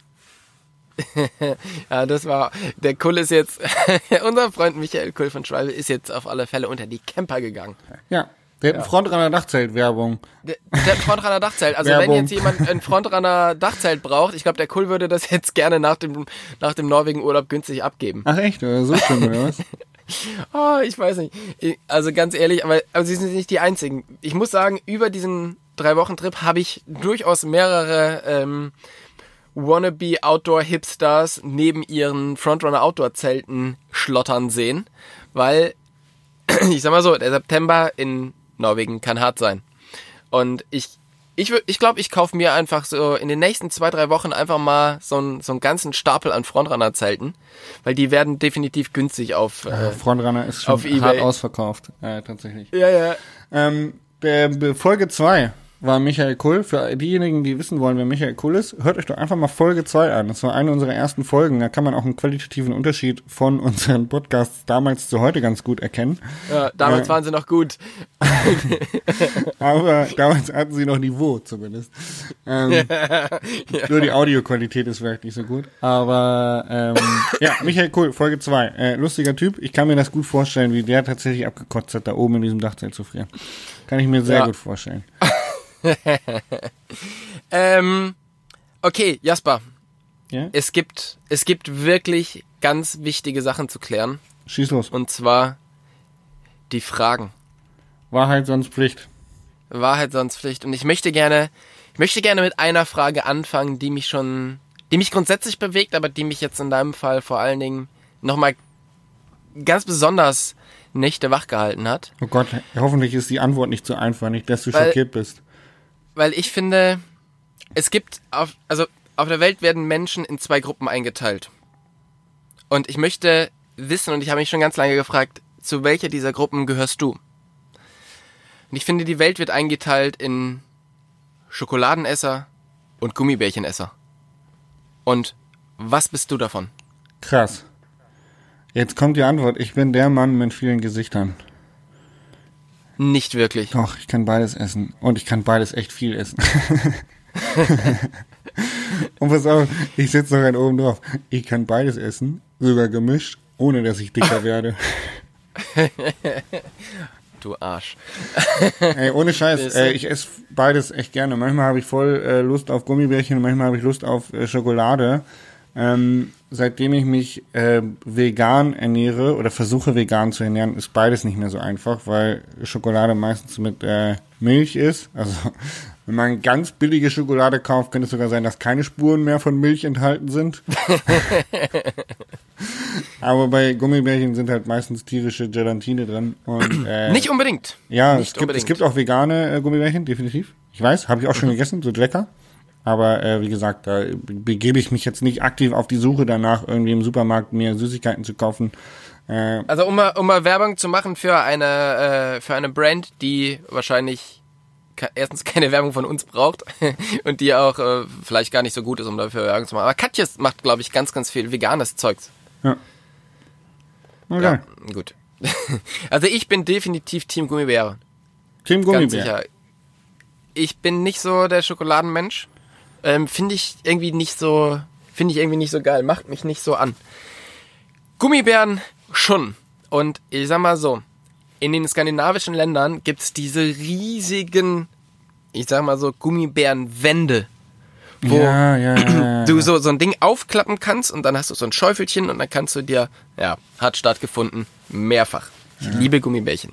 Ja, das war, der Kull ist jetzt, unser Freund Michael Kull von Schwalbe ist jetzt auf alle Fälle unter die Camper gegangen. Ja. Der hat ein Frontrunner Dachzelt-Werbung. Der, der hat ein Frontrunner Dachzelt. Also Werbung. wenn jetzt jemand ein Frontrunner Dachzelt braucht, ich glaube, der Cool würde das jetzt gerne nach dem, nach dem Norwegen-Urlaub günstig abgeben. Ach echt, oder so schlimm, oder was? Oh, ich weiß nicht. Ich- Also ganz ehrlich, aber, aber sie sind nicht die einzigen. Ich muss sagen, über diesen drei Wochen Trip habe ich durchaus mehrere ähm, wannabe Outdoor Hipsters neben ihren Frontrunner Outdoor Zelten schlottern sehen, weil ich sag mal so, der September in Norwegen kann hart sein. Und ich ich, wür- ich glaube, ich kaufe mir einfach so in den nächsten zwei, drei Wochen einfach mal so einen, so einen ganzen Stapel an Frontrunner-Zelten, weil die werden definitiv günstig auf. Äh, Frontrunner ist schon Auf eBay. hart ausverkauft, äh, tatsächlich. ja, ja. Ähm, der Folge 2 war Michael Kull. Für diejenigen, die wissen wollen, wer Michael Kull ist, hört euch doch einfach mal Folge 2 an. Das war eine unserer ersten Folgen. Da kann man auch einen qualitativen Unterschied von unseren Podcasts damals zu heute ganz gut erkennen. ja damals Ja. waren sie noch gut. Aber damals hatten sie noch Niveau zumindest. Ähm, Nur die Audioqualität ist vielleicht nicht so gut. Aber ähm, ja, Michael Kuhl, Folge 2. Äh, lustiger Typ. Ich kann mir das gut vorstellen, wie der tatsächlich abgekotzt hat, da oben in diesem Dachzelt zu frieren. Kann ich mir sehr Ja. gut vorstellen. Ähm, okay, Jasper, Ja? es gibt, es gibt wirklich ganz wichtige Sachen zu klären. Schieß los. Und zwar die Fragen. Wahrheit sonst Pflicht. Wahrheit sonst Pflicht. Und ich möchte gerne, ich möchte gerne mit einer Frage anfangen, die mich schon, die mich grundsätzlich bewegt, aber die mich jetzt in deinem Fall vor allen Dingen nochmal ganz besonders Nächte wach gehalten hat. Oh Gott, hoffentlich ist die Antwort nicht so einfach, nicht, dass du Weil- schockiert bist. Weil ich finde, es gibt auf, also auf der Welt werden Menschen in zwei Gruppen eingeteilt. Und ich möchte wissen, und ich habe mich schon ganz lange gefragt, zu welcher dieser Gruppen gehörst du? Und ich finde, die Welt wird eingeteilt in Schokoladenesser und Gummibärchenesser. Und was bist du davon? Krass. Jetzt kommt die Antwort. Ich bin der Mann mit vielen Gesichtern. Nicht wirklich. Doch, ich kann beides essen. Und ich kann beides echt viel essen. Und pass auf, ich setze noch einen oben drauf. Ich kann beides essen, sogar gemischt, ohne dass ich dicker werde. Du Arsch. Ey, ohne Scheiß, äh, ich esse beides echt gerne. Manchmal habe ich voll äh, Lust auf Gummibärchen manchmal habe ich Lust auf äh, Schokolade. Ähm, seitdem ich mich äh, vegan ernähre oder versuche vegan zu ernähren, ist beides nicht mehr so einfach, weil Schokolade meistens mit äh, Milch ist. Also wenn man ganz billige Schokolade kauft, könnte es sogar sein, dass keine Spuren mehr von Milch enthalten sind. Aber bei Gummibärchen sind halt meistens tierische Gelatine drin. Und, äh, Nicht unbedingt. ja, Nicht es gibt, es unbedingt. gibt auch vegane äh, Gummibärchen, definitiv. Ich weiß, habe ich auch schon gegessen, sind lecker. Aber äh, wie gesagt, da begebe ich mich jetzt nicht aktiv auf die Suche danach, irgendwie im Supermarkt mir Süßigkeiten zu kaufen. Äh, Also um mal, um mal Werbung zu machen für eine, äh, für eine Brand, die wahrscheinlich erstens keine Werbung von uns braucht und die auch äh, vielleicht gar nicht so gut ist, um dafür Werbung zu machen. Aber Katjes macht, glaube ich, ganz, ganz viel veganes Zeugs. okay. Ja, gut. Also ich bin definitiv Team Gummibäre. Team Ganz Gummibär. sicher. Ich bin nicht so der Schokoladenmensch. Ähm, finde ich irgendwie nicht so, finde ich irgendwie nicht so geil. Macht mich nicht so an. Gummibären schon. Und ich sag mal so, in den skandinavischen Ländern gibt's diese riesigen, ich sag mal so, Gummibärenwände. Wo Ja, ja, ja, ja. du so, so ein Ding aufklappen kannst und dann hast du so ein Schäufelchen und dann kannst du dir, ja, hat stattgefunden, mehrfach. Ich liebe Gummibärchen.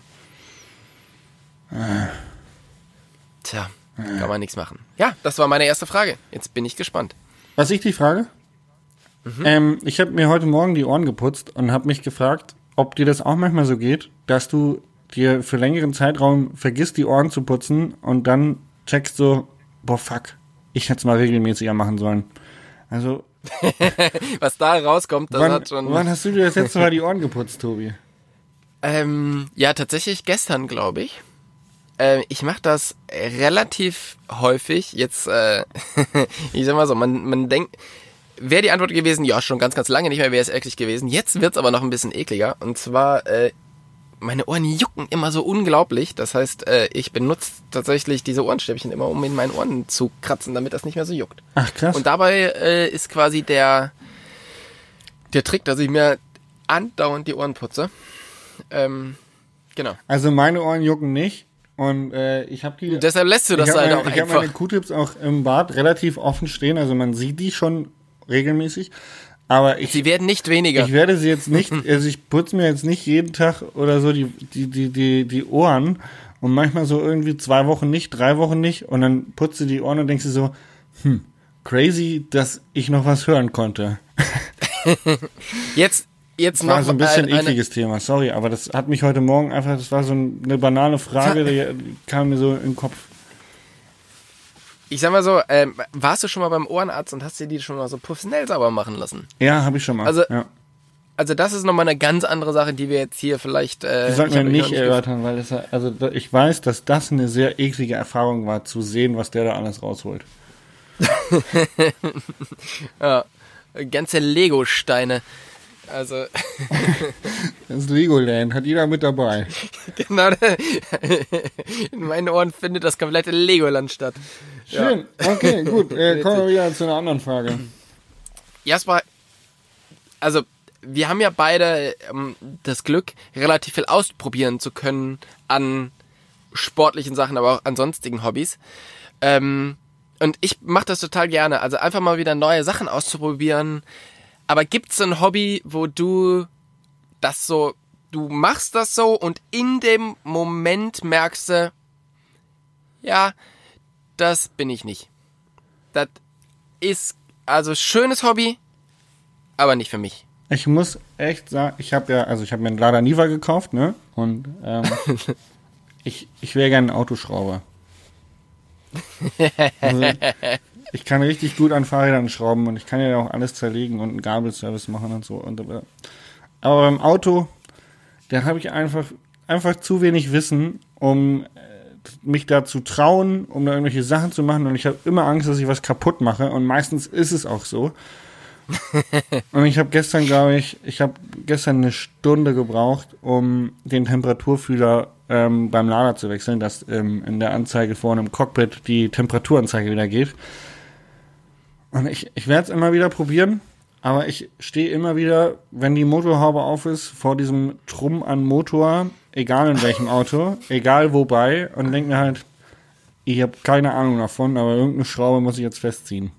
Tja, kann man nichts machen. Ja, das war meine erste Frage. Jetzt bin ich gespannt. Was ich die Frage? Ähm, ich habe mir heute Morgen die Ohren geputzt und habe mich gefragt, ob dir das auch manchmal so geht, dass du dir für längeren Zeitraum vergisst, die Ohren zu putzen und dann checkst so, boah, fuck, ich hätte es mal regelmäßiger machen sollen. Also, Was da rauskommt, das wann, hat schon. wann hast du dir das letzte Mal die Ohren geputzt, Tobi? Ähm, ja, tatsächlich gestern, glaube ich. Ähm, ich mache das relativ häufig. Jetzt, äh, ich sag mal so, man, man denkt, wäre die Antwort gewesen, ja, schon ganz, ganz lange nicht mehr, wäre es eklig gewesen. Jetzt wird's aber noch ein bisschen ekliger. Und zwar, äh, meine Ohren jucken immer so unglaublich. Das heißt, äh, ich benutze tatsächlich diese Ohrenstäbchen immer, um in meinen Ohren zu kratzen, damit das nicht mehr so juckt. Ach, krass. Und dabei äh, ist quasi der, der Trick, dass ich mir andauernd die Ohren putze. Ähm, genau. Also meine Ohren jucken nicht, Und äh, ich habe die. Deshalb lässt du das ich halt meine, auch Ich habe einfach. meine Q-Tips auch im Bad relativ offen stehen, also man sieht die schon regelmäßig. Aber ich, Sie werden nicht weniger. ich werde sie jetzt nicht, also ich putze mir jetzt nicht jeden Tag oder so die, die, die, die, die Ohren und manchmal so irgendwie zwei Wochen nicht, drei Wochen nicht und dann putze die Ohren und denkst du so, hm, crazy, dass ich noch was hören konnte. Jetzt, jetzt War noch so ein bisschen eine, ekliges Thema, sorry, aber das hat mich heute Morgen einfach, das war so eine banale Frage, die, kam mir so in den Kopf. Ich sag mal so, ähm, warst du schon mal beim Ohrenarzt und hast dir die schon mal so professionell sauber machen lassen? Ja, habe ich schon mal. Also, ja. Also das ist nochmal eine ganz andere Sache, die wir jetzt hier vielleicht... Äh, Die sollten ich wir nicht erörtern, weil das, also ich weiß, dass das eine sehr eklige Erfahrung war, zu sehen, was der da alles rausholt. Ja, ganze Lego-Steine. Also, Das Legoland hat jeder mit dabei. genau. In meinen Ohren findet das komplette Legoland statt. Schön, okay, gut. Äh, kommen wir wieder zu einer anderen Frage. Jasper, also wir haben ja beide ähm, das Glück, relativ viel ausprobieren zu können an sportlichen Sachen, aber auch an sonstigen Hobbys. Ähm, und ich mache das total gerne. Also einfach mal wieder neue Sachen auszuprobieren. Aber gibt's so ein Hobby, wo du das so, du machst das so und in dem Moment merkst du, ja, das bin ich nicht. Das ist also schönes Hobby, aber nicht für mich. Ich muss echt sagen, ich habe ja, also ich habe mir einen Lada Niva gekauft, ne? Und ähm, ich, ich wäre gerne ein Autoschrauber. Also, ich kann richtig gut an Fahrrädern schrauben und ich kann ja auch alles zerlegen und einen Gabelservice machen und so. Und, aber, aber beim Auto, da habe ich einfach, einfach zu wenig Wissen, um äh, mich da zu trauen, um da irgendwelche Sachen zu machen. Und ich habe immer Angst, dass ich was kaputt mache. Und meistens ist es auch so. Und ich habe gestern, glaube ich, ich habe gestern eine Stunde gebraucht, um den Temperaturfühler ähm, beim Lader zu wechseln, dass ähm, in der Anzeige vorne im Cockpit die Temperaturanzeige wieder geht. Und ich, ich werde es immer wieder probieren, aber ich stehe immer wieder, wenn die Motorhaube auf ist, vor diesem Trumm an Motor, egal in welchem Auto, egal wobei, und denke mir halt, ich habe keine Ahnung davon, aber irgendeine Schraube muss ich jetzt festziehen.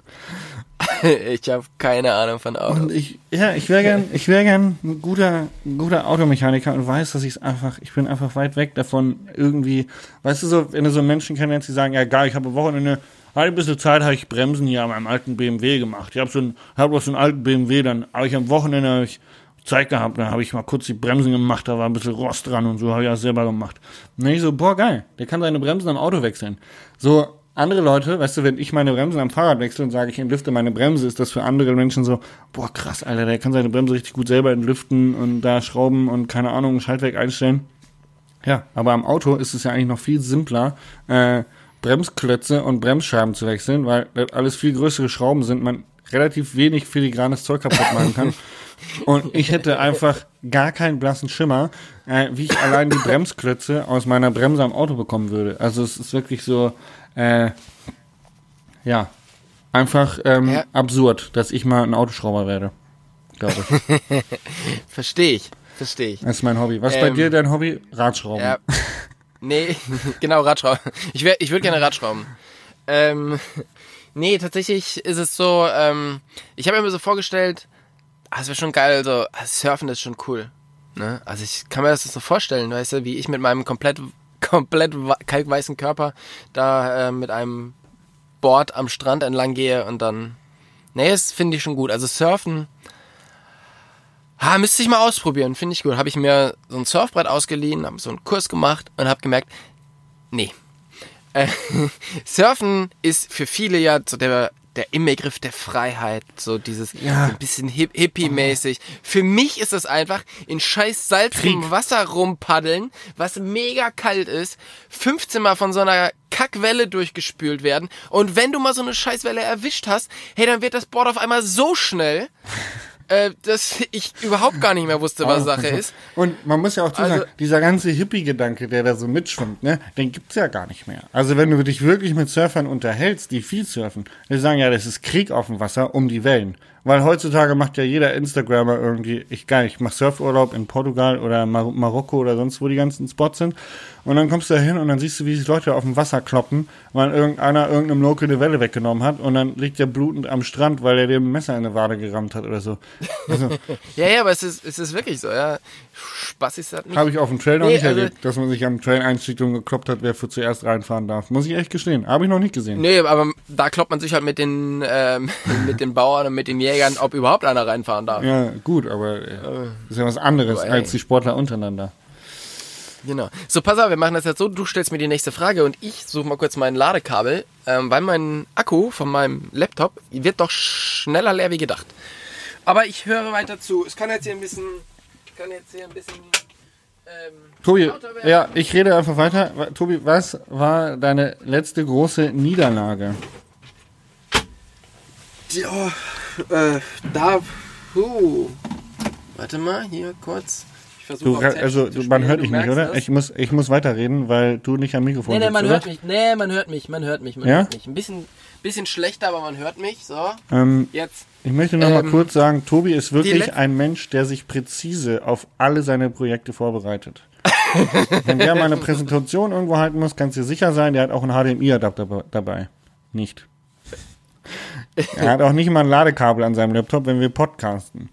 ich habe keine Ahnung von Autos. Und ich, ja, ich wäre gern, ich wäre gern ein guter, ein guter Automechaniker und weiß, dass ich es einfach, ich bin einfach weit weg davon, irgendwie, weißt du so, wenn du so Menschen kennst, die sagen, ja geil, ich habe am Wochenende, eine bisschen Zeit habe ich Bremsen hier an meinem alten BMW gemacht. Ich habe so einen, hab doch so einen alten BMW, dann habe ich am Wochenende ich Zeit gehabt, dann habe ich mal kurz die Bremsen gemacht, da war ein bisschen Rost dran und so, habe ich das selber gemacht. Und dann ich so, boah, geil, der kann seine Bremsen am Auto wechseln. So, andere Leute, weißt du, wenn ich meine Bremsen am Fahrrad wechsle und sage, ich entlüfte meine Bremse, ist das für andere Menschen so, boah, krass, Alter, der kann seine Bremse richtig gut selber entlüften und da schrauben und keine Ahnung, Schaltwerk einstellen. Ja, aber am Auto ist es ja eigentlich noch viel simpler, äh, Bremsklötze und Bremsscheiben zu wechseln, weil das alles viel größere Schrauben sind, man relativ wenig filigranes Zeug kaputt machen kann. Und ich hätte einfach gar keinen blassen Schimmer, äh, wie ich allein die Bremsklötze aus meiner Bremse am Auto bekommen würde. Also es ist wirklich so, äh, ja, einfach ähm, Ja. absurd, dass ich mal ein Autoschrauber werde. Glaube ich. Verstehe ich, verstehe ich. Das ist mein Hobby. Was ist bei Ähm, dir dein Hobby? Radschrauben. Ja. Nee, genau, Radschrauben. Ich, wär, ich würde gerne Radschrauben. Ähm, nee, tatsächlich ist es so, ähm, ich habe mir so vorgestellt, ah, es wäre schon geil, so, ah, Surfen ist schon cool. Ne? Also ich kann mir das so vorstellen, weißt du, wie ich mit meinem komplett, komplett kalkweißen Körper da äh, mit einem Board am Strand entlang gehe und dann. Nee, das finde ich schon gut. Also Surfen. Ah, müsste ich mal ausprobieren, finde ich gut. Habe ich mir so ein Surfbrett ausgeliehen, habe so einen Kurs gemacht und habe gemerkt, nee. Äh, Surfen ist für viele ja so der, der Inbegriff der Freiheit, so dieses Ja. so ein bisschen hip hippie-mäßig. Für mich ist es einfach in scheiß salzigem. Wasser rumpaddeln, was mega kalt ist, 15 Mal von so einer Kackwelle durchgespült werden und wenn du mal so eine Scheißwelle erwischt hast, hey, dann wird das Board auf einmal so schnell, äh, dass ich überhaupt gar nicht mehr wusste, was Sache ist. Und man muss ja auch zu sagen, Also- dieser ganze Hippie-Gedanke, der da so mitschwimmt, ne, den gibt's ja gar nicht mehr. Also wenn du dich wirklich mit Surfern unterhältst, die viel surfen, die sagen ja, das ist Krieg auf dem Wasser um die Wellen. Weil heutzutage macht ja jeder Instagrammer irgendwie, ich geil, ich mach Surfurlaub in Portugal oder Mar Marokko oder sonst wo die ganzen Spots sind. Und dann kommst du da hin und dann siehst du, wie sich Leute auf dem Wasser kloppen, weil irgendeiner irgendeinem Local eine Welle weggenommen hat und dann liegt der blutend am Strand, weil er dem Messer in eine Wade gerammt hat oder so. Also, Ja, ja, aber es ist, es ist wirklich so, ja. Spaß ist das nicht. Habe ich auf dem Trail noch Nee, nicht also- erlebt, dass man sich am Trail-Einstieg und gekloppt hat, wer für zuerst reinfahren darf. Muss ich echt gestehen. Habe ich noch nicht gesehen. Nee, aber da kloppt man sich halt mit den, ähm, mit den Bauern und mit den Jägern, ob überhaupt einer reinfahren darf. Ja, gut, aber äh, ist ja was anderes aber als die Sportler untereinander. Genau. So, pass auf, wir machen das jetzt so, du stellst mir die nächste Frage und ich suche mal kurz mein Ladekabel, ähm, weil mein Akku von meinem Laptop wird doch schneller leer wie gedacht. Aber ich höre weiter zu. Es kann jetzt hier ein bisschen, kann jetzt hier ein bisschen, ähm, Tobi, ja, ich rede einfach weiter. Tobi, was war deine letzte große Niederlage? Ja, äh, da, puh. Warte mal, hier kurz. Du, also, du, man hört dich nicht, oder? Ich muss, ich muss weiterreden, weil du nicht am Mikrofon Nee, nee, sitzt, man oder? hört mich. Nee, man hört mich, man hört mich, man Ja? hört mich. Ein bisschen, bisschen schlechter, aber man hört mich. So, Ähm, jetzt. ich möchte noch mal Ähm, kurz sagen, Tobi ist wirklich ein Mensch, der sich präzise auf alle seine Projekte vorbereitet. Wenn der mal eine Präsentation irgendwo halten muss, kannst du dir sicher sein, der hat auch einen HDMI-Adapter dabei. Nicht. Er hat auch nicht mal ein Ladekabel an seinem Laptop, wenn wir podcasten.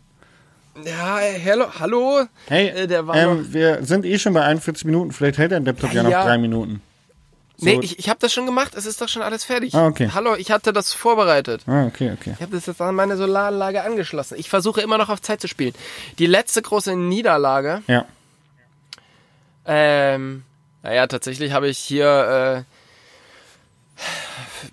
Ja, hello, hallo. Hey, Äh, der war ähm, wir sind eh schon bei 41 Minuten, vielleicht hält der Laptop ja, noch Ja. drei Minuten. So. Nee, ich, ich habe das schon gemacht. Es ist doch schon alles fertig. Ah, okay. Hallo, ich hatte das vorbereitet. Ah, okay, okay. Ich habe das jetzt an meine Solaranlage angeschlossen. Ich versuche immer noch auf Zeit zu spielen. Die letzte große Niederlage, Ja. ähm, naja, tatsächlich habe ich hier äh,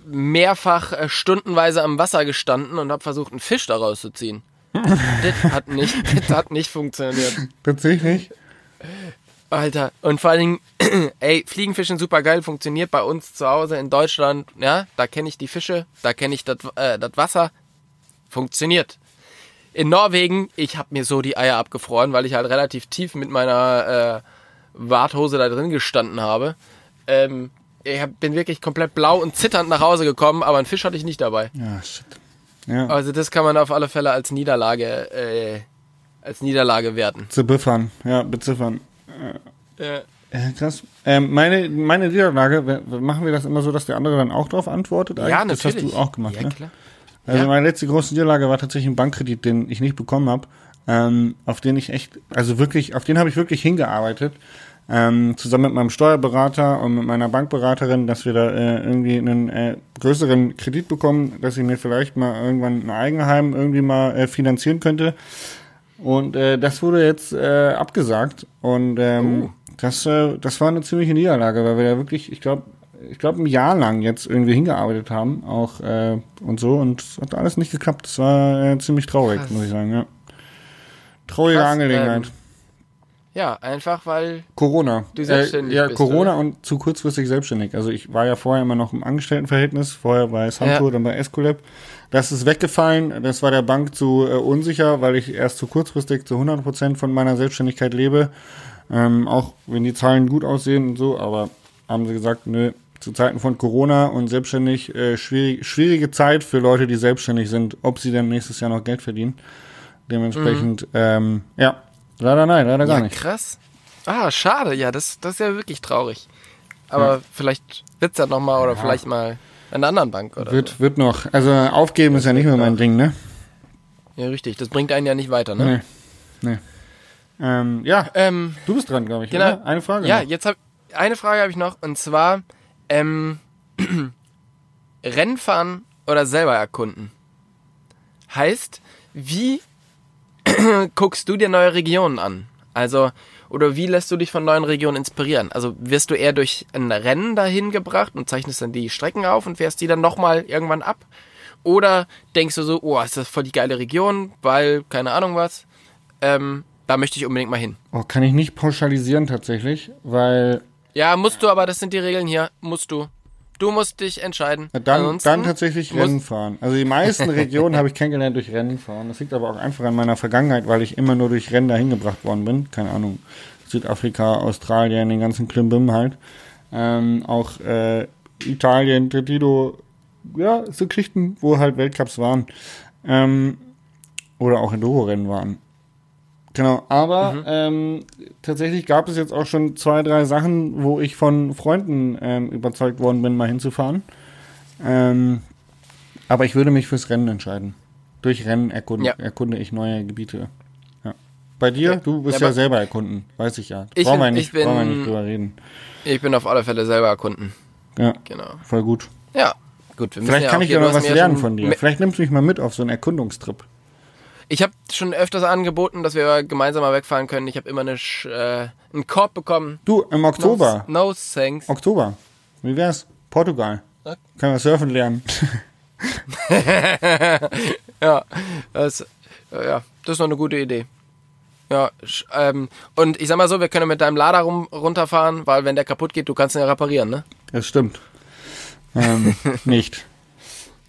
mehrfach äh, stundenweise am Wasser gestanden und habe versucht, einen Fisch daraus zu ziehen. Das hat nicht, das hat nicht funktioniert. Tatsächlich? Alter, und vor allen Dingen, ey, Fliegenfischen super geil, funktioniert bei uns zu Hause in Deutschland, ja, da kenne ich die Fische, da kenne ich das äh, das Wasser, funktioniert. In Norwegen, ich habe mir so die Eier abgefroren, weil ich halt relativ tief mit meiner äh, Warthose da drin gestanden habe. Ähm, ich hab, bin wirklich komplett blau und zitternd nach Hause gekommen, aber einen Fisch hatte ich nicht dabei. Ja, shit. Ja. Also das kann man auf alle Fälle als Niederlage, äh, als Niederlage werten. Zu beziffern. Ja, beziffern. Ja. Äh, krass. Ähm, meine, meine Niederlage, machen wir das immer so, dass der andere dann auch drauf antwortet? Ja, eigentlich? natürlich. Das hast du auch gemacht, ja, ne? klar. Also Ja. meine letzte große Niederlage war tatsächlich ein Bankkredit, den ich nicht bekommen habe, ähm, auf den ich echt, also wirklich, auf den habe ich wirklich hingearbeitet, ähm, zusammen mit meinem Steuerberater und mit meiner Bankberaterin, dass wir da äh, irgendwie einen äh, größeren Kredit bekommen, dass ich mir vielleicht mal irgendwann ein Eigenheim irgendwie mal äh, finanzieren könnte. Und äh, das wurde jetzt äh, abgesagt und ähm, Oh. das, äh, das war eine ziemliche Niederlage, weil wir da wirklich, ich glaube, ich glaube, ein Jahr lang jetzt irgendwie hingearbeitet haben, auch äh, und so, und es hat alles nicht geklappt. Das war äh, ziemlich traurig, Krass. muss ich sagen, ja. Traurige Krass, Angelegenheit. ähm, Ja, einfach weil. Corona. du selbstständig äh, Ja, bist, Corona oder? und zu kurzfristig selbstständig. Also ich war ja vorher immer noch im Angestelltenverhältnis, vorher bei Sampo, Ja. dann bei Escolab. Das ist weggefallen. Das war der Bank zu äh, unsicher, weil ich erst zu kurzfristig zu 100 Prozent von meiner Selbstständigkeit lebe. Ähm, auch wenn die Zahlen gut aussehen und so, aber haben sie gesagt, nö, zu Zeiten von Corona und selbstständig, äh, schwierig, schwierige Zeit für Leute, die selbstständig sind, ob sie dann nächstes Jahr noch Geld verdienen. Dementsprechend, ähm, ja, leider nein, leider gar ja, nicht. krass. Ah, schade. Ja, das, das ist ja wirklich traurig. Aber vielleicht wird's ja nochmal oder vielleicht mal an einer anderen Bank oder Wird, wird noch. Also aufgeben ist ja nicht mehr mein Ding, ne? so. Ja, richtig. Das bringt einen ja nicht weiter, ne? Nee. Nee. Ähm, ja, Ähm, du bist dran, glaube ich. Genau. Oder? Eine Frage. ja, noch. jetzt hab eine Frage habe ich noch und zwar ähm, Rennfahren oder selber erkunden. Heißt, wie guckst du dir neue Regionen an? Also, oder wie lässt du dich von neuen Regionen inspirieren? Also wirst du eher durch ein Rennen dahin gebracht und zeichnest dann die Strecken auf und fährst die dann nochmal irgendwann ab? Oder denkst du so, oh, ist das voll die geile Region, weil, keine Ahnung was, ähm, da möchte ich unbedingt mal hin. Oh, kann ich nicht pauschalisieren tatsächlich, weil Ja, musst du, aber das sind die Regeln hier. Musst du. Du musst dich entscheiden. äh, dann, Ansonsten dann tatsächlich Rennen fahren. Also die meisten Regionen habe ich kennengelernt durch Rennen fahren. Das liegt aber auch einfach an meiner Vergangenheit, weil ich immer nur durch Rennen dahin gebracht worden bin. Keine Ahnung. Südafrika, Australien, den ganzen Klimbim halt. Ähm, auch äh, Italien, Trentino, ja, so Geschichten, wo halt Weltcups waren. Ähm, oder auch Enduro-Rennen waren. Genau, aber Mhm. ähm, tatsächlich gab es jetzt auch schon zwei, drei Sachen, wo ich von Freunden ähm, überzeugt worden bin, mal hinzufahren. Ähm, aber ich würde mich fürs Rennen entscheiden. Durch Rennen erkunde, Ja. erkunde ich neue Gebiete. Ja. Bei dir, du bist Ja, ja, selber erkunden, weiß ich ja. Ich brauchen wir bin- nicht, ich bin- brauchen wir nicht drüber reden. Ich bin auf alle Fälle selber erkunden. Ja, Genau. voll gut. Ja. Gut, wir Vielleicht kann ich ja noch was lernen von dir. Vielleicht nimmst du mich mal mit auf so einen Erkundungstrip. Ich habe schon öfters angeboten, dass wir gemeinsam mal wegfahren können. Ich habe immer eine Sch äh, einen Korb bekommen. Du, im Oktober. No, no thanks. Oktober. Wie wär's? Portugal. Ja. Können wir surfen lernen. Ja, das, ja, das ist noch eine gute Idee. Ja, ähm, und ich sag mal so, wir können mit deinem Lader rum, runterfahren, weil wenn der kaputt geht, du kannst ihn ja reparieren, ne? Das stimmt. Ähm, nicht.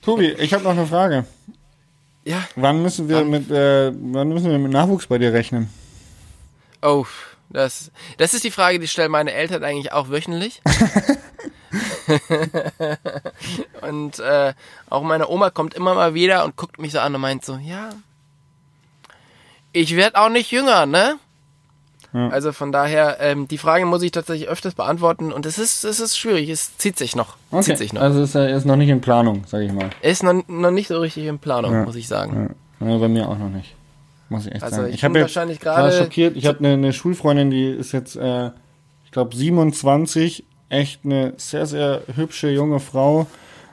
Tobi, ich habe noch eine Frage. Ja. Wann müssen wir Wann? mit äh, wann müssen wir mit Nachwuchs bei dir rechnen? Oh, das, das ist die Frage, die stellen meine Eltern eigentlich auch wöchentlich. und äh, auch meine Oma kommt immer mal wieder und guckt mich so an und meint so, ja, ich werde auch nicht jünger, ne? Ja. Also von daher, ähm, die Frage muss ich tatsächlich öfters beantworten und es ist, es ist schwierig, es zieht sich noch. Zieht sich noch. Also ist er ist noch nicht in Planung, sage ich mal. ist noch, noch nicht so richtig in Planung, Ja. muss ich sagen. Ja. Bei mir auch noch nicht. Muss ich echt Also sagen. ich Ich habe bin wahrscheinlich war gerade- schockiert. Ich habe eine, eine Schulfreundin, die ist jetzt, äh, ich glaube 27, echt eine sehr sehr hübsche junge Frau.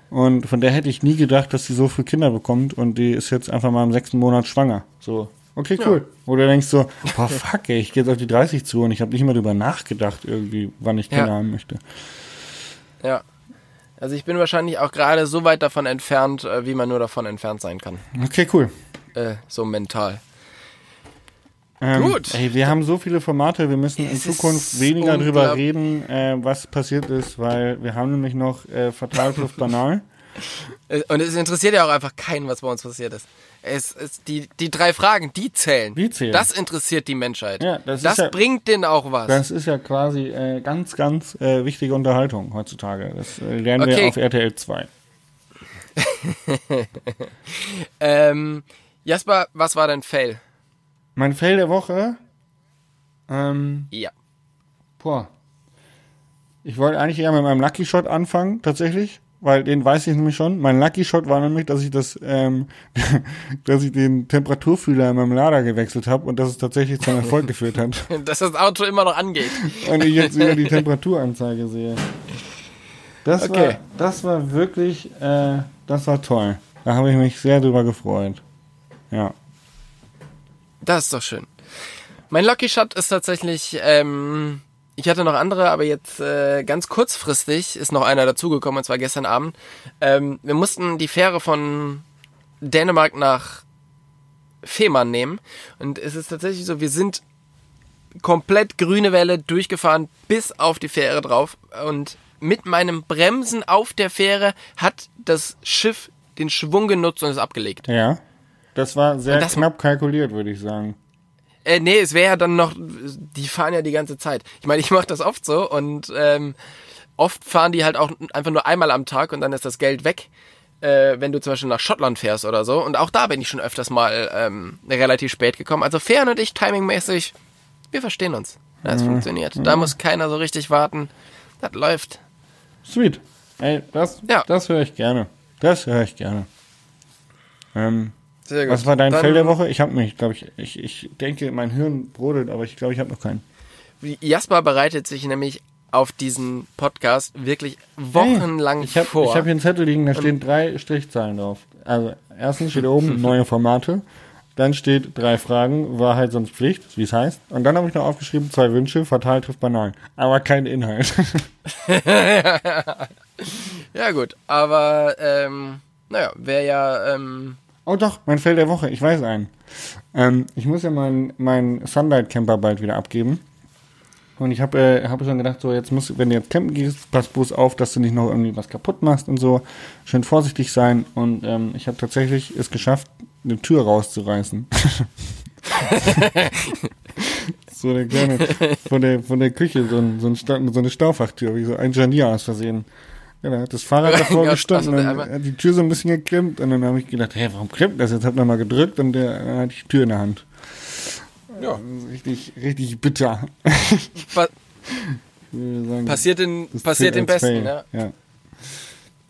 Und von der hätte ich nie gedacht, dass sie so früh Kinder bekommt. Und die ist jetzt einfach mal im sechsten Monat schwanger. So, okay, cool. Oder du denkst so, boah, fuck, ey, ich gehe jetzt auf die 30 zu und ich habe nicht mal drüber nachgedacht, irgendwie, wann ich Kinder Ja. haben möchte. Ja. Also ich bin wahrscheinlich auch gerade so weit davon entfernt, äh, wie man nur davon entfernt sein kann. Okay, cool. Äh, so mental. Ähm, Gut. Ey, wir haben so viele Formate, wir müssen in Es ist Zukunft weniger drüber reden, äh, was passiert ist, weil wir haben nämlich noch äh, Fatal banal. Äh, Und es interessiert ja auch einfach keinen, was bei uns passiert ist. Es, es, die, die drei Fragen, die zählen. Die zählen. Das interessiert die Menschheit. Ja, das das ja- bringt denen auch was. Das ist ja quasi äh, ganz, ganz äh, wichtige Unterhaltung heutzutage. Das äh, lernen Okay. wir auf RTL 2. ähm, Jasper, was war dein Fail? Mein Fail der Woche, ähm, Ja. boah, ich wollte eigentlich eher mit meinem Lucky Shot anfangen, tatsächlich, weil den weiß ich nämlich schon. Mein Lucky Shot war nämlich, dass ich das, ähm, dass ich den Temperaturfühler in meinem Lader gewechselt habe und dass es tatsächlich zum Erfolg geführt hat. Dass das Auto immer noch angeht. und ich jetzt wieder die Temperaturanzeige sehe. Das Okay. war, das war wirklich, äh, das war toll. Da habe ich mich sehr drüber gefreut. Ja. Das ist doch schön. Mein Lucky Shot ist tatsächlich, ähm, ich hatte noch andere, aber jetzt äh, ganz kurzfristig ist noch einer dazugekommen, und zwar gestern Abend. Ähm, wir mussten die Fähre von Dänemark nach Fehmarn nehmen. Und es ist tatsächlich so, wir sind komplett grüne Welle durchgefahren bis auf die Fähre drauf. Und mit meinem Bremsen auf der Fähre hat das Schiff den Schwung genutzt und ist abgelegt. Ja. Das war sehr das- knapp kalkuliert, würde ich sagen. Äh, nee, es wäre ja dann noch, die fahren ja die ganze Zeit. Ich meine, ich mache das oft so und ähm, oft fahren die halt auch einfach nur einmal am Tag und dann ist das Geld weg, äh, wenn du zum Beispiel nach Schottland fährst oder so. Und auch da bin ich schon öfters mal ähm, relativ spät gekommen. Also Fern und ich, timingmäßig, wir verstehen uns. Das funktioniert. Da muss keiner so richtig warten. Das läuft. Sweet. Ey, das, Ja. das höre ich gerne. Das höre ich gerne. Ähm, Sehr was war dein Dann- Fail der Woche? Ich habe mich, glaube ich, ich, ich denke, mein Hirn brodelt, aber ich glaube, ich habe noch keinen. Jasper bereitet sich nämlich auf diesen Podcast wirklich wochenlang Ich habe vor. ich hab hier einen Zettel liegen, da stehen drei Strichzahlen drauf. Also, erstens steht oben neue Formate. Dann steht drei Fragen, Wahrheit sonst Pflicht, wie es heißt. Und dann habe ich noch aufgeschrieben, zwei Wünsche, fatal trifft banal. Aber kein Inhalt. Ja, gut, aber ähm, naja, wäre ja, ähm, oh doch, mein Fail der Woche, ich weiß einen. Ähm, ich muss ja meinen mein Sunlight Camper bald wieder abgeben. Und ich habe äh, hab schon gedacht, so jetzt musst, wenn du jetzt campen gehst, pass bloß auf, dass du nicht noch irgendwie was kaputt machst und so. Schön vorsichtig sein. Und ähm, ich habe tatsächlich es geschafft, eine Tür rauszureißen. so eine kleine, von der, von der Küche, so, ein, so, ein so eine Stauffachtür, wie so ein Janier aus Versehen. Ja, da hat das Fahrrad davor gestanden also und dann hat die Tür so ein bisschen geklemmt und dann habe ich gedacht, hey, warum klemmt das? Jetzt hab ich mal gedrückt und der dann hatte ich die Tür in der Hand. Ja. Das richtig, richtig bitter. Pa sagen, passiert den, das passiert den Besten, Fail. ja. ja.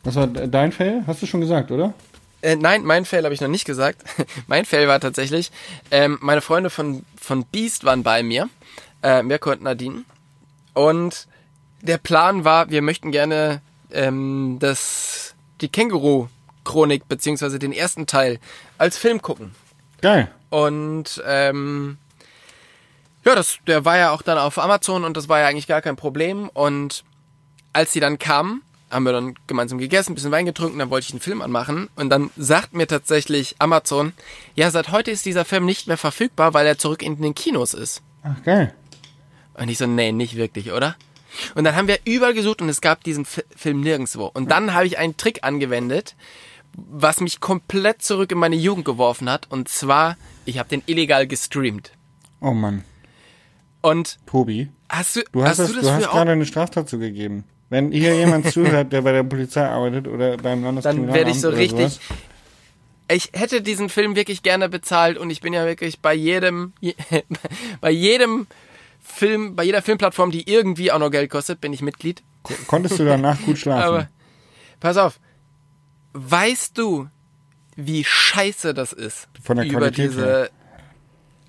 Was war de- dein Fail? Hast du schon gesagt, oder? Äh, nein, mein Fail habe ich noch nicht gesagt. mein Fail war tatsächlich, ähm, meine Freunde von, von Beast waren bei mir, äh, Mirko und Nadine. Und der Plan war, wir möchten gerne ähm, das, die Känguru-Chronik, beziehungsweise den ersten Teil, als Film gucken. Geil. Und ähm, ja, das, der war ja auch dann auf Amazon und das war ja eigentlich gar kein Problem. Und als sie dann kamen, haben wir dann gemeinsam gegessen, ein bisschen Wein getrunken, dann wollte ich einen Film anmachen. Und dann sagt mir tatsächlich Amazon, ja, seit heute ist dieser Film nicht mehr verfügbar, weil er zurück in den Kinos ist. Ach, geil. Und ich so, nee, nicht wirklich, oder? Und dann haben wir überall gesucht und es gab diesen Fi- Film nirgendwo. Und dann habe ich einen Trick angewendet, was mich komplett zurück in meine Jugend geworfen hat. Und zwar, ich habe den illegal gestreamt. Oh Mann. Und Tobi, hast du, du hast, das, du das du hast gerade eine Straftat zugegeben. Wenn hier jemand zuhört, der bei der Polizei arbeitet oder beim Landeskriminalamt Dann werde ich so richtig. sowas, Ich hätte diesen Film wirklich gerne bezahlt und ich bin ja wirklich bei jedem, je- bei jedem Film, bei jeder Filmplattform, die irgendwie auch noch Geld kostet, bin ich Mitglied. konntest du danach gut schlafen. Aber pass auf, weißt du, wie scheiße das ist? Von der über Qualität diese.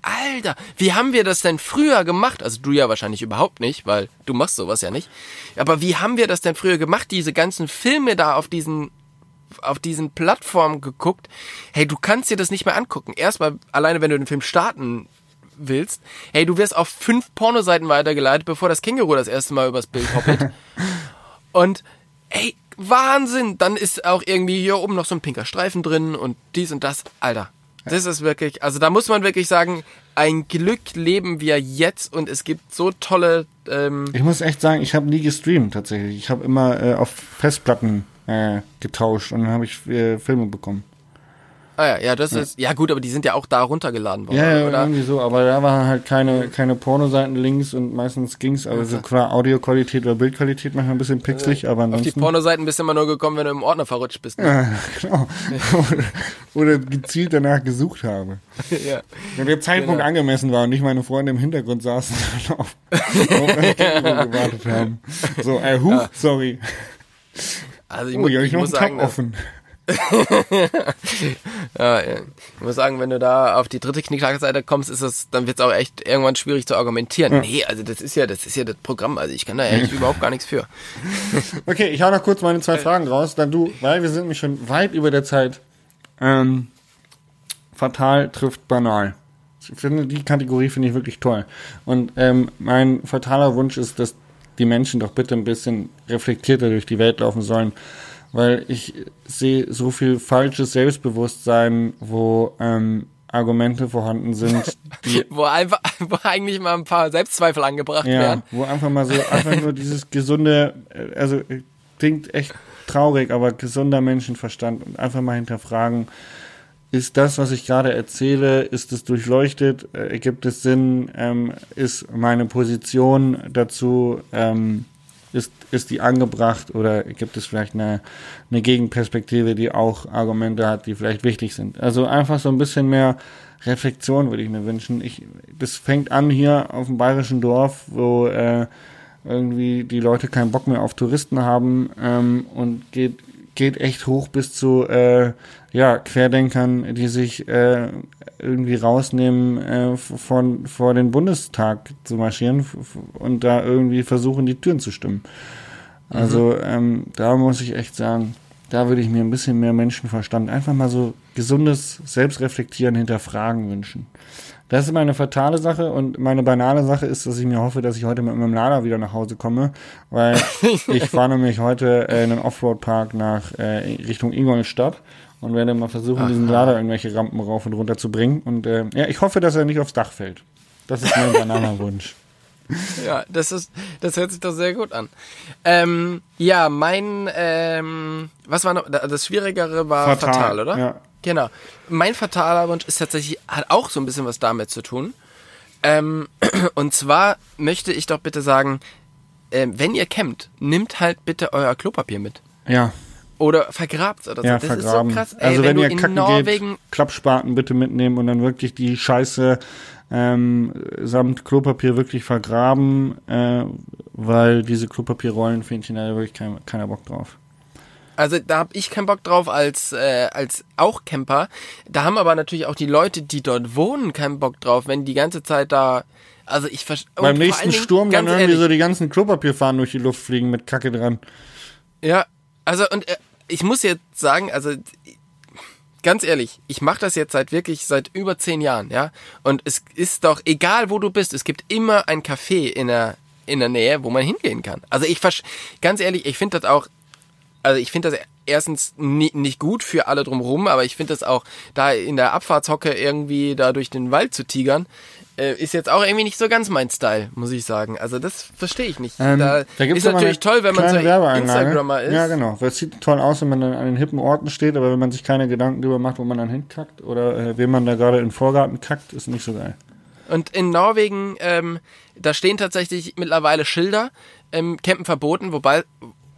Alter, wie haben wir das denn früher gemacht? Also du ja wahrscheinlich überhaupt nicht, weil du machst sowas ja nicht. Aber wie haben wir das denn früher gemacht? Diese ganzen Filme da auf diesen auf diesen Plattformen geguckt. Hey, du kannst dir das nicht mehr angucken. Erstmal alleine, wenn du den Film starten willst. Hey, du wirst auf fünf Pornoseiten weitergeleitet, bevor das Känguru das erste Mal übers Bild hoppelt. Und ey, Wahnsinn! Dann ist auch irgendwie hier oben noch so ein pinker Streifen drin und dies und das. Alter, das ist wirklich, also da muss man wirklich sagen, ein Glück leben wir jetzt und es gibt so tolle, ähm, Ich muss echt sagen, ich habe nie gestreamt tatsächlich. Ich habe immer äh, auf Festplatten äh, getauscht und dann habe ich äh, Filme bekommen. Ah ja, ja, das ist, ja gut, aber die sind ja auch da runtergeladen worden, Ja, ja, oder? irgendwie so, aber da waren halt keine, keine Pornoseiten links und meistens ging's, aber so klar Audioqualität oder Bildqualität manchmal ein bisschen pixelig, aber Auf die ansonsten. Pornoseiten bist du immer nur gekommen, wenn du im Ordner verrutscht bist. Ne? Ja, genau. oder, gezielt danach gesucht habe. ja. Wenn der Zeitpunkt Genau. angemessen war und nicht meine Freunde im Hintergrund saßen und auf, auf gewartet haben. So, äh, huch, sorry. Also ich, Oh, mu- hier habe ich ich muss sagen, offen. ja, ja. ich muss sagen, wenn du da auf die dritte Knickknackseite kommst, ist es, dann wird es auch echt irgendwann schwierig zu argumentieren. Nee, also das ist ja, das ist ja das Programm. Also ich kann da eigentlich überhaupt gar nichts für. Okay, ich hau noch kurz meine zwei Fragen raus, dann du, weil wir sind nämlich schon weit über der Zeit. Ähm, fatal trifft banal. Ich finde, die Kategorie finde ich wirklich toll. Und ähm, mein fataler Wunsch ist, dass die Menschen doch bitte ein bisschen reflektierter durch die Welt laufen sollen. Weil ich sehe so viel falsches Selbstbewusstsein, wo ähm, Argumente vorhanden sind, die Wo einfach, wo eigentlich mal ein paar Selbstzweifel angebracht ja, werden. wo einfach mal so, einfach nur dieses gesunde, äh, also klingt echt traurig, aber gesunder Menschenverstand und einfach mal hinterfragen, ist das, was ich gerade erzähle, ist es durchleuchtet, äh, ergibt es Sinn, ähm, ist meine Position dazu, ähm, ist, ist die angebracht oder gibt es vielleicht eine, eine Gegenperspektive, die auch Argumente hat, die vielleicht wichtig sind. Also einfach so ein bisschen mehr Reflexion würde ich mir wünschen. Ich, das fängt an hier auf dem bayerischen Dorf, wo äh, irgendwie die Leute keinen Bock mehr auf Touristen haben ähm, und geht, geht echt hoch bis zu äh, ja, Querdenkern, die sich äh, irgendwie rausnehmen, äh, von, vor den Bundestag zu marschieren und da irgendwie versuchen, die Türen zu stimmen. Also ähm, da muss ich echt sagen, da würde ich mir ein bisschen mehr Menschenverstand, einfach mal so gesundes Selbstreflektieren, hinterfragen wünschen. Das ist meine fatale Sache und meine banale Sache ist, dass ich mir hoffe, dass ich heute mit meinem Lader wieder nach Hause komme, weil ich fahre nämlich heute äh, in den Offroad-Park nach äh, Richtung Ingolstadt und werde mal versuchen, diesen Lader irgendwelche Rampen rauf und runter zu bringen. Und äh, ja, ich hoffe, dass er nicht aufs Dach fällt. Das ist mein banaler Wunsch. Ja, das ist, das hört sich doch sehr gut an. Ähm, ja, mein, ähm, was war noch, das Schwierigere war fatal, oder? Ja. Genau. Mein fataler Wunsch ist tatsächlich, hat auch so ein bisschen was damit zu tun. Ähm, und zwar möchte ich doch bitte sagen, ähm, wenn ihr campt, nimmt halt bitte euer Klopapier mit. Ja, oder vergrabt oder so. ja, das vergraben. ist so krass. Ey, also wenn, du ihr in kacken Norwegen geht, Klappspaten bitte mitnehmen und dann wirklich die Scheiße ähm, samt Klopapier wirklich vergraben, äh, weil diese Klopapierrollenfähnchen da wirklich kein, keiner Bock drauf. Also da habe ich keinen Bock drauf als äh, als auch Camper. Da haben aber natürlich auch die Leute, die dort wohnen, keinen Bock drauf, wenn die ganze Zeit da. Also ich verstehe. Beim nächsten Sturm dann irgendwie so die ganzen Klopapierfahnen durch die Luft fliegen mit Kacke dran. Ja, also und äh, ich muss jetzt sagen, also ganz ehrlich, ich mache das jetzt seit wirklich seit über zehn Jahren, ja. Und es ist doch egal, wo du bist, es gibt immer ein Café in der in der Nähe, wo man hingehen kann. Also ich ganz ehrlich, ich finde das auch, also ich finde das erstens nie, nicht gut für alle drumherum, aber ich finde das auch, da in der Abfahrtshocke irgendwie da durch den Wald zu tigern, äh, ist jetzt auch irgendwie nicht so ganz mein Style, muss ich sagen. Also das verstehe ich nicht. Ähm, da, gibt's ist natürlich toll, wenn man so. Instagrammer ist. Ja, genau. Es sieht toll aus, wenn man dann an den hippen Orten steht, aber wenn man sich keine Gedanken darüber macht, wo man dann hinkackt oder äh, wem man da gerade in den Vorgarten kackt, ist nicht so geil. Und in Norwegen, ähm, da stehen tatsächlich mittlerweile Schilder, ähm, Campen verboten, wobei,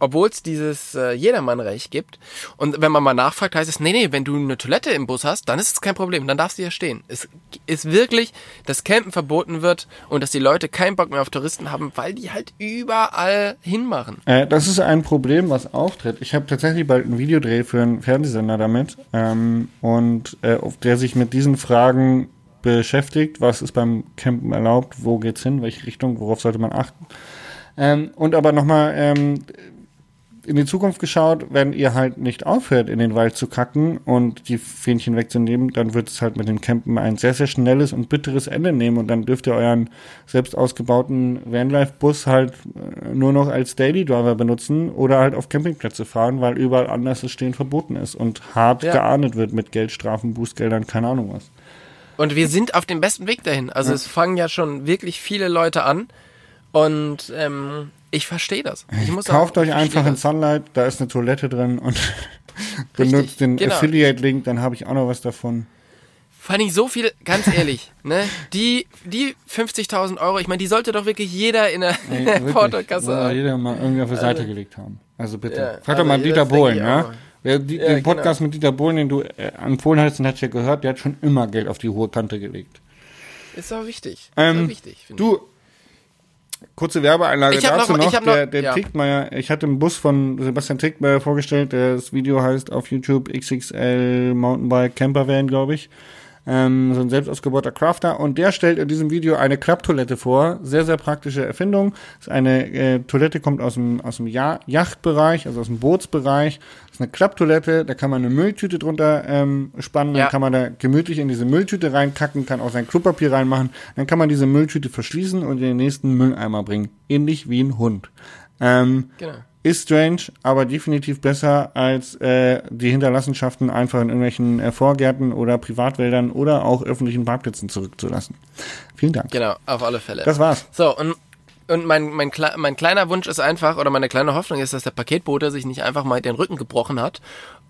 obwohl es dieses äh, Jedermannrecht gibt. Und wenn man mal nachfragt, heißt es, nee, nee, wenn du eine Toilette im Bus hast, dann ist es kein Problem, dann darfst du ja stehen. Es ist wirklich, dass Campen verboten wird und dass die Leute keinen Bock mehr auf Touristen haben, weil die halt überall hinmachen. Äh, das ist ein Problem, was auftritt. Ich habe tatsächlich bald einen Videodreh für einen Fernsehsender damit ähm, und äh, der sich mit diesen Fragen beschäftigt. Was ist beim Campen erlaubt? Wo geht's hin? Welche Richtung? Worauf sollte man achten? Ähm, und aber nochmal ähm, in die Zukunft geschaut, wenn ihr halt nicht aufhört, in den Wald zu kacken und die Fähnchen wegzunehmen, dann wird es halt mit den Campen ein sehr, sehr schnelles und bitteres Ende nehmen und dann dürft ihr euren selbst ausgebauten Vanlife-Bus halt äh, nur noch als Daily Driver benutzen oder halt auf Campingplätze fahren, weil überall anders das Stehen verboten ist und hart Ja. geahndet wird mit Geldstrafen, Bußgeldern, keine Ahnung was. Und wir sind auf dem besten Weg dahin. Also es fangen ja schon wirklich viele Leute an und ähm, ich verstehe das. Ich Kauft euch ich einfach in. Sunlight, da ist eine Toilette drin und benutzt den genau. Affiliate-Link, dann habe ich auch noch was davon. Vor allem so viel, ganz ehrlich, ne? Die, die 50.000 Euro, ich meine, die sollte doch wirklich jeder in der Ey, wirklich. Portokasse haben. jeder mal irgendwie auf die Seite gelegt haben. Also bitte. Ja, Frag also doch mal das Dieter Bohlen, ich ja? auch. Wer die, Ja, den Podcast genau. mit Dieter Bohlen, den du äh, empfohlen hast, den hat ja gehört, der hat schon immer Geld auf die hohe Kante gelegt. Ist auch wichtig. Ist Ähm, auch wichtig, Du, kurze Werbeeinlage Ich dazu noch- noch. ich hab der noch- der ja. Tickmeier, ich hatte einen Bus von Sebastian Tickmeier vorgestellt, das Video heißt auf YouTube XXL Mountainbike Campervan, glaube ich. Ähm, so ein selbst ausgebauter Crafter und der stellt in diesem Video eine Klapptoilette vor. Sehr, sehr praktische Erfindung. Das ist eine äh, Toilette kommt aus dem, aus dem ja Yachtbereich, also aus dem Bootsbereich. Das ist eine Klapptoilette, da kann man eine Mülltüte drunter ähm, spannen, Ja. dann kann man da gemütlich in diese Mülltüte reinkacken, kann auch sein Klopapier reinmachen, dann kann man diese Mülltüte verschließen und in den nächsten Mülleimer bringen. Ähnlich wie ein Hund. Ähm, Genau. Ist strange, aber definitiv besser als äh, die Hinterlassenschaften einfach in irgendwelchen äh, Vorgärten oder Privatwäldern oder auch öffentlichen Parkplätzen zurückzulassen. Vielen Dank. Genau, auf alle Fälle. Das war's. So, und, und mein, mein, mein kleiner Wunsch ist einfach, oder meine kleine Hoffnung ist, dass der Paketbote sich nicht einfach mal den Rücken gebrochen hat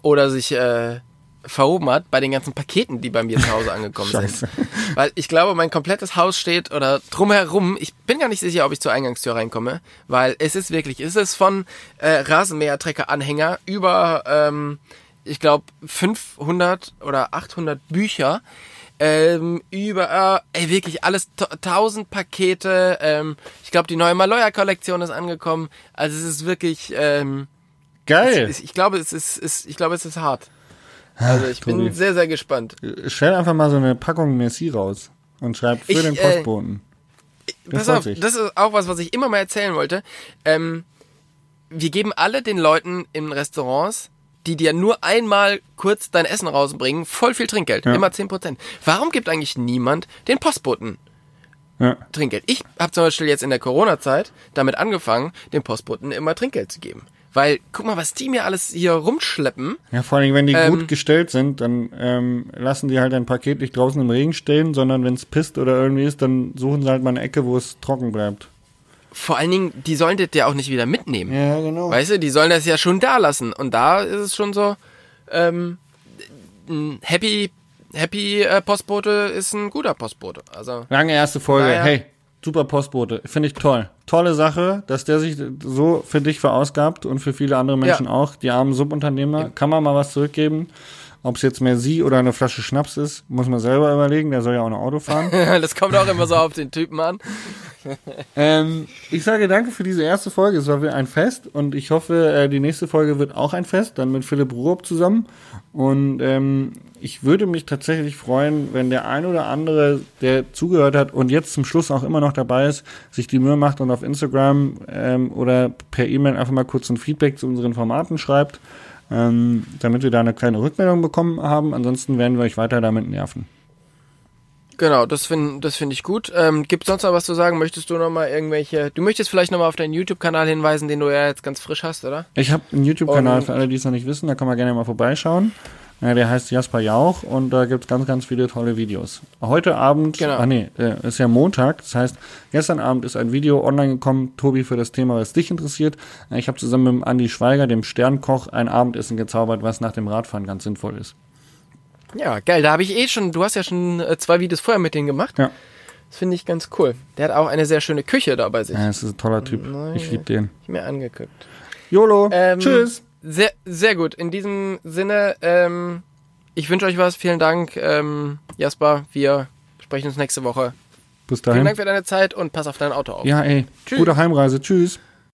oder sich äh, verhoben hat bei den ganzen Paketen, die bei mir zu Hause angekommen sind. Weil ich glaube, mein komplettes Haus steht oder drumherum, ich bin gar nicht sicher, ob ich zur Eingangstür reinkomme, weil es ist wirklich, es ist von äh, Rasenmähertrecker-Anhänger über, ähm, ich glaube, 500 oder 800 Bücher, ähm, über, äh, ey, wirklich alles, ta- 1000 Pakete, ähm, ich glaube, die neue Maloya-Kollektion ist angekommen, also es ist wirklich, ähm, Geil. es, ich glaube, es ist, ist, ich glaube, es ist hart. Also ich bin Tobi. sehr, sehr gespannt. Stell einfach mal so eine Packung Messi raus und schreib für Ich, den äh, Postboten. Der Pass auf, das ist auch was, was ich immer mal erzählen wollte. Ähm, wir geben alle den Leuten in Restaurants, die dir nur einmal kurz dein Essen rausbringen, voll viel Trinkgeld. Ja. Immer 10%. Warum gibt eigentlich niemand den Postboten ja. Trinkgeld? Ich habe zum Beispiel jetzt in der Corona-Zeit damit angefangen, den Postboten immer Trinkgeld zu geben. Weil, guck mal, was die mir alles hier rumschleppen. ja, vor allem, wenn die Ähm, gut gestellt sind, dann ähm, lassen die halt ein Paket nicht draußen im Regen stehen, sondern wenn es pisst oder irgendwie ist, dann suchen sie halt mal eine Ecke, wo es trocken bleibt. Vor allen Dingen, die sollen das ja auch nicht wieder mitnehmen. Ja, genau. Weißt du, die sollen das ja schon da lassen. Und da ist es schon so, ähm, ein Happy, Happy äh, Postbote ist ein guter Postbote. Also, Lange erste Folge. Naja. Hey, super Postbote. Finde ich toll. Tolle Sache, dass der sich so für dich verausgabt und für viele andere Menschen Ja. auch. Die armen Subunternehmer, kann man mal was zurückgeben. Ob es jetzt mehr sie oder eine Flasche Schnaps ist, muss man selber überlegen. Der soll ja auch ein Auto fahren. das kommt auch immer so auf den Typen an. ähm, ich sage danke für diese erste Folge. Es war wieder ein Fest und ich hoffe, äh, die nächste Folge wird auch ein Fest, dann mit Philipp Ruob zusammen. Und ähm, ich würde mich tatsächlich freuen, wenn der ein oder andere, der zugehört hat und jetzt zum Schluss auch immer noch dabei ist, sich die Mühe macht und auf Instagram ähm, oder per E-Mail einfach mal kurz ein Feedback zu unseren Formaten schreibt, ähm, damit wir da eine kleine Rückmeldung bekommen haben. Ansonsten werden wir euch weiter damit nerven. Genau, das finde das find ich gut. Ähm, Gibt sonst noch was zu sagen? Möchtest du noch mal irgendwelche... Du möchtest vielleicht noch mal auf deinen YouTube-Kanal hinweisen, den du ja jetzt ganz frisch hast, oder? Ich habe einen YouTube-Kanal für alle, die es noch nicht wissen, da kann man gerne mal vorbeischauen. Ja, der heißt Jasper Jauch und da gibt's ganz, ganz viele tolle Videos. Heute Abend, Genau. ah nee, äh, ist ja Montag, das heißt, gestern Abend ist ein Video online gekommen, Tobi, für das Thema, was dich interessiert. Ich habe zusammen mit Andi Schweiger, dem Sternkoch, ein Abendessen gezaubert, was nach dem Radfahren ganz sinnvoll ist. Ja, geil. Da habe ich eh schon... Du hast ja schon äh, zwei Videos vorher mit denen gemacht. Ja, Das finde ich ganz cool. Der hat auch eine sehr schöne Küche da bei sich. ja das ist ein toller Typ. Nein. Ich liebe den. Ich mir angeguckt. YOLO, Ähm, tschüss. Sehr, sehr gut. In diesem Sinne, ähm, ich wünsche euch was. Vielen Dank, ähm, Jasper. Wir sprechen uns nächste Woche. Bis Vielen dahin. Dank für deine Zeit und pass auf dein Auto auf. Ja, ey, Tschüss. gute Heimreise, tschüss.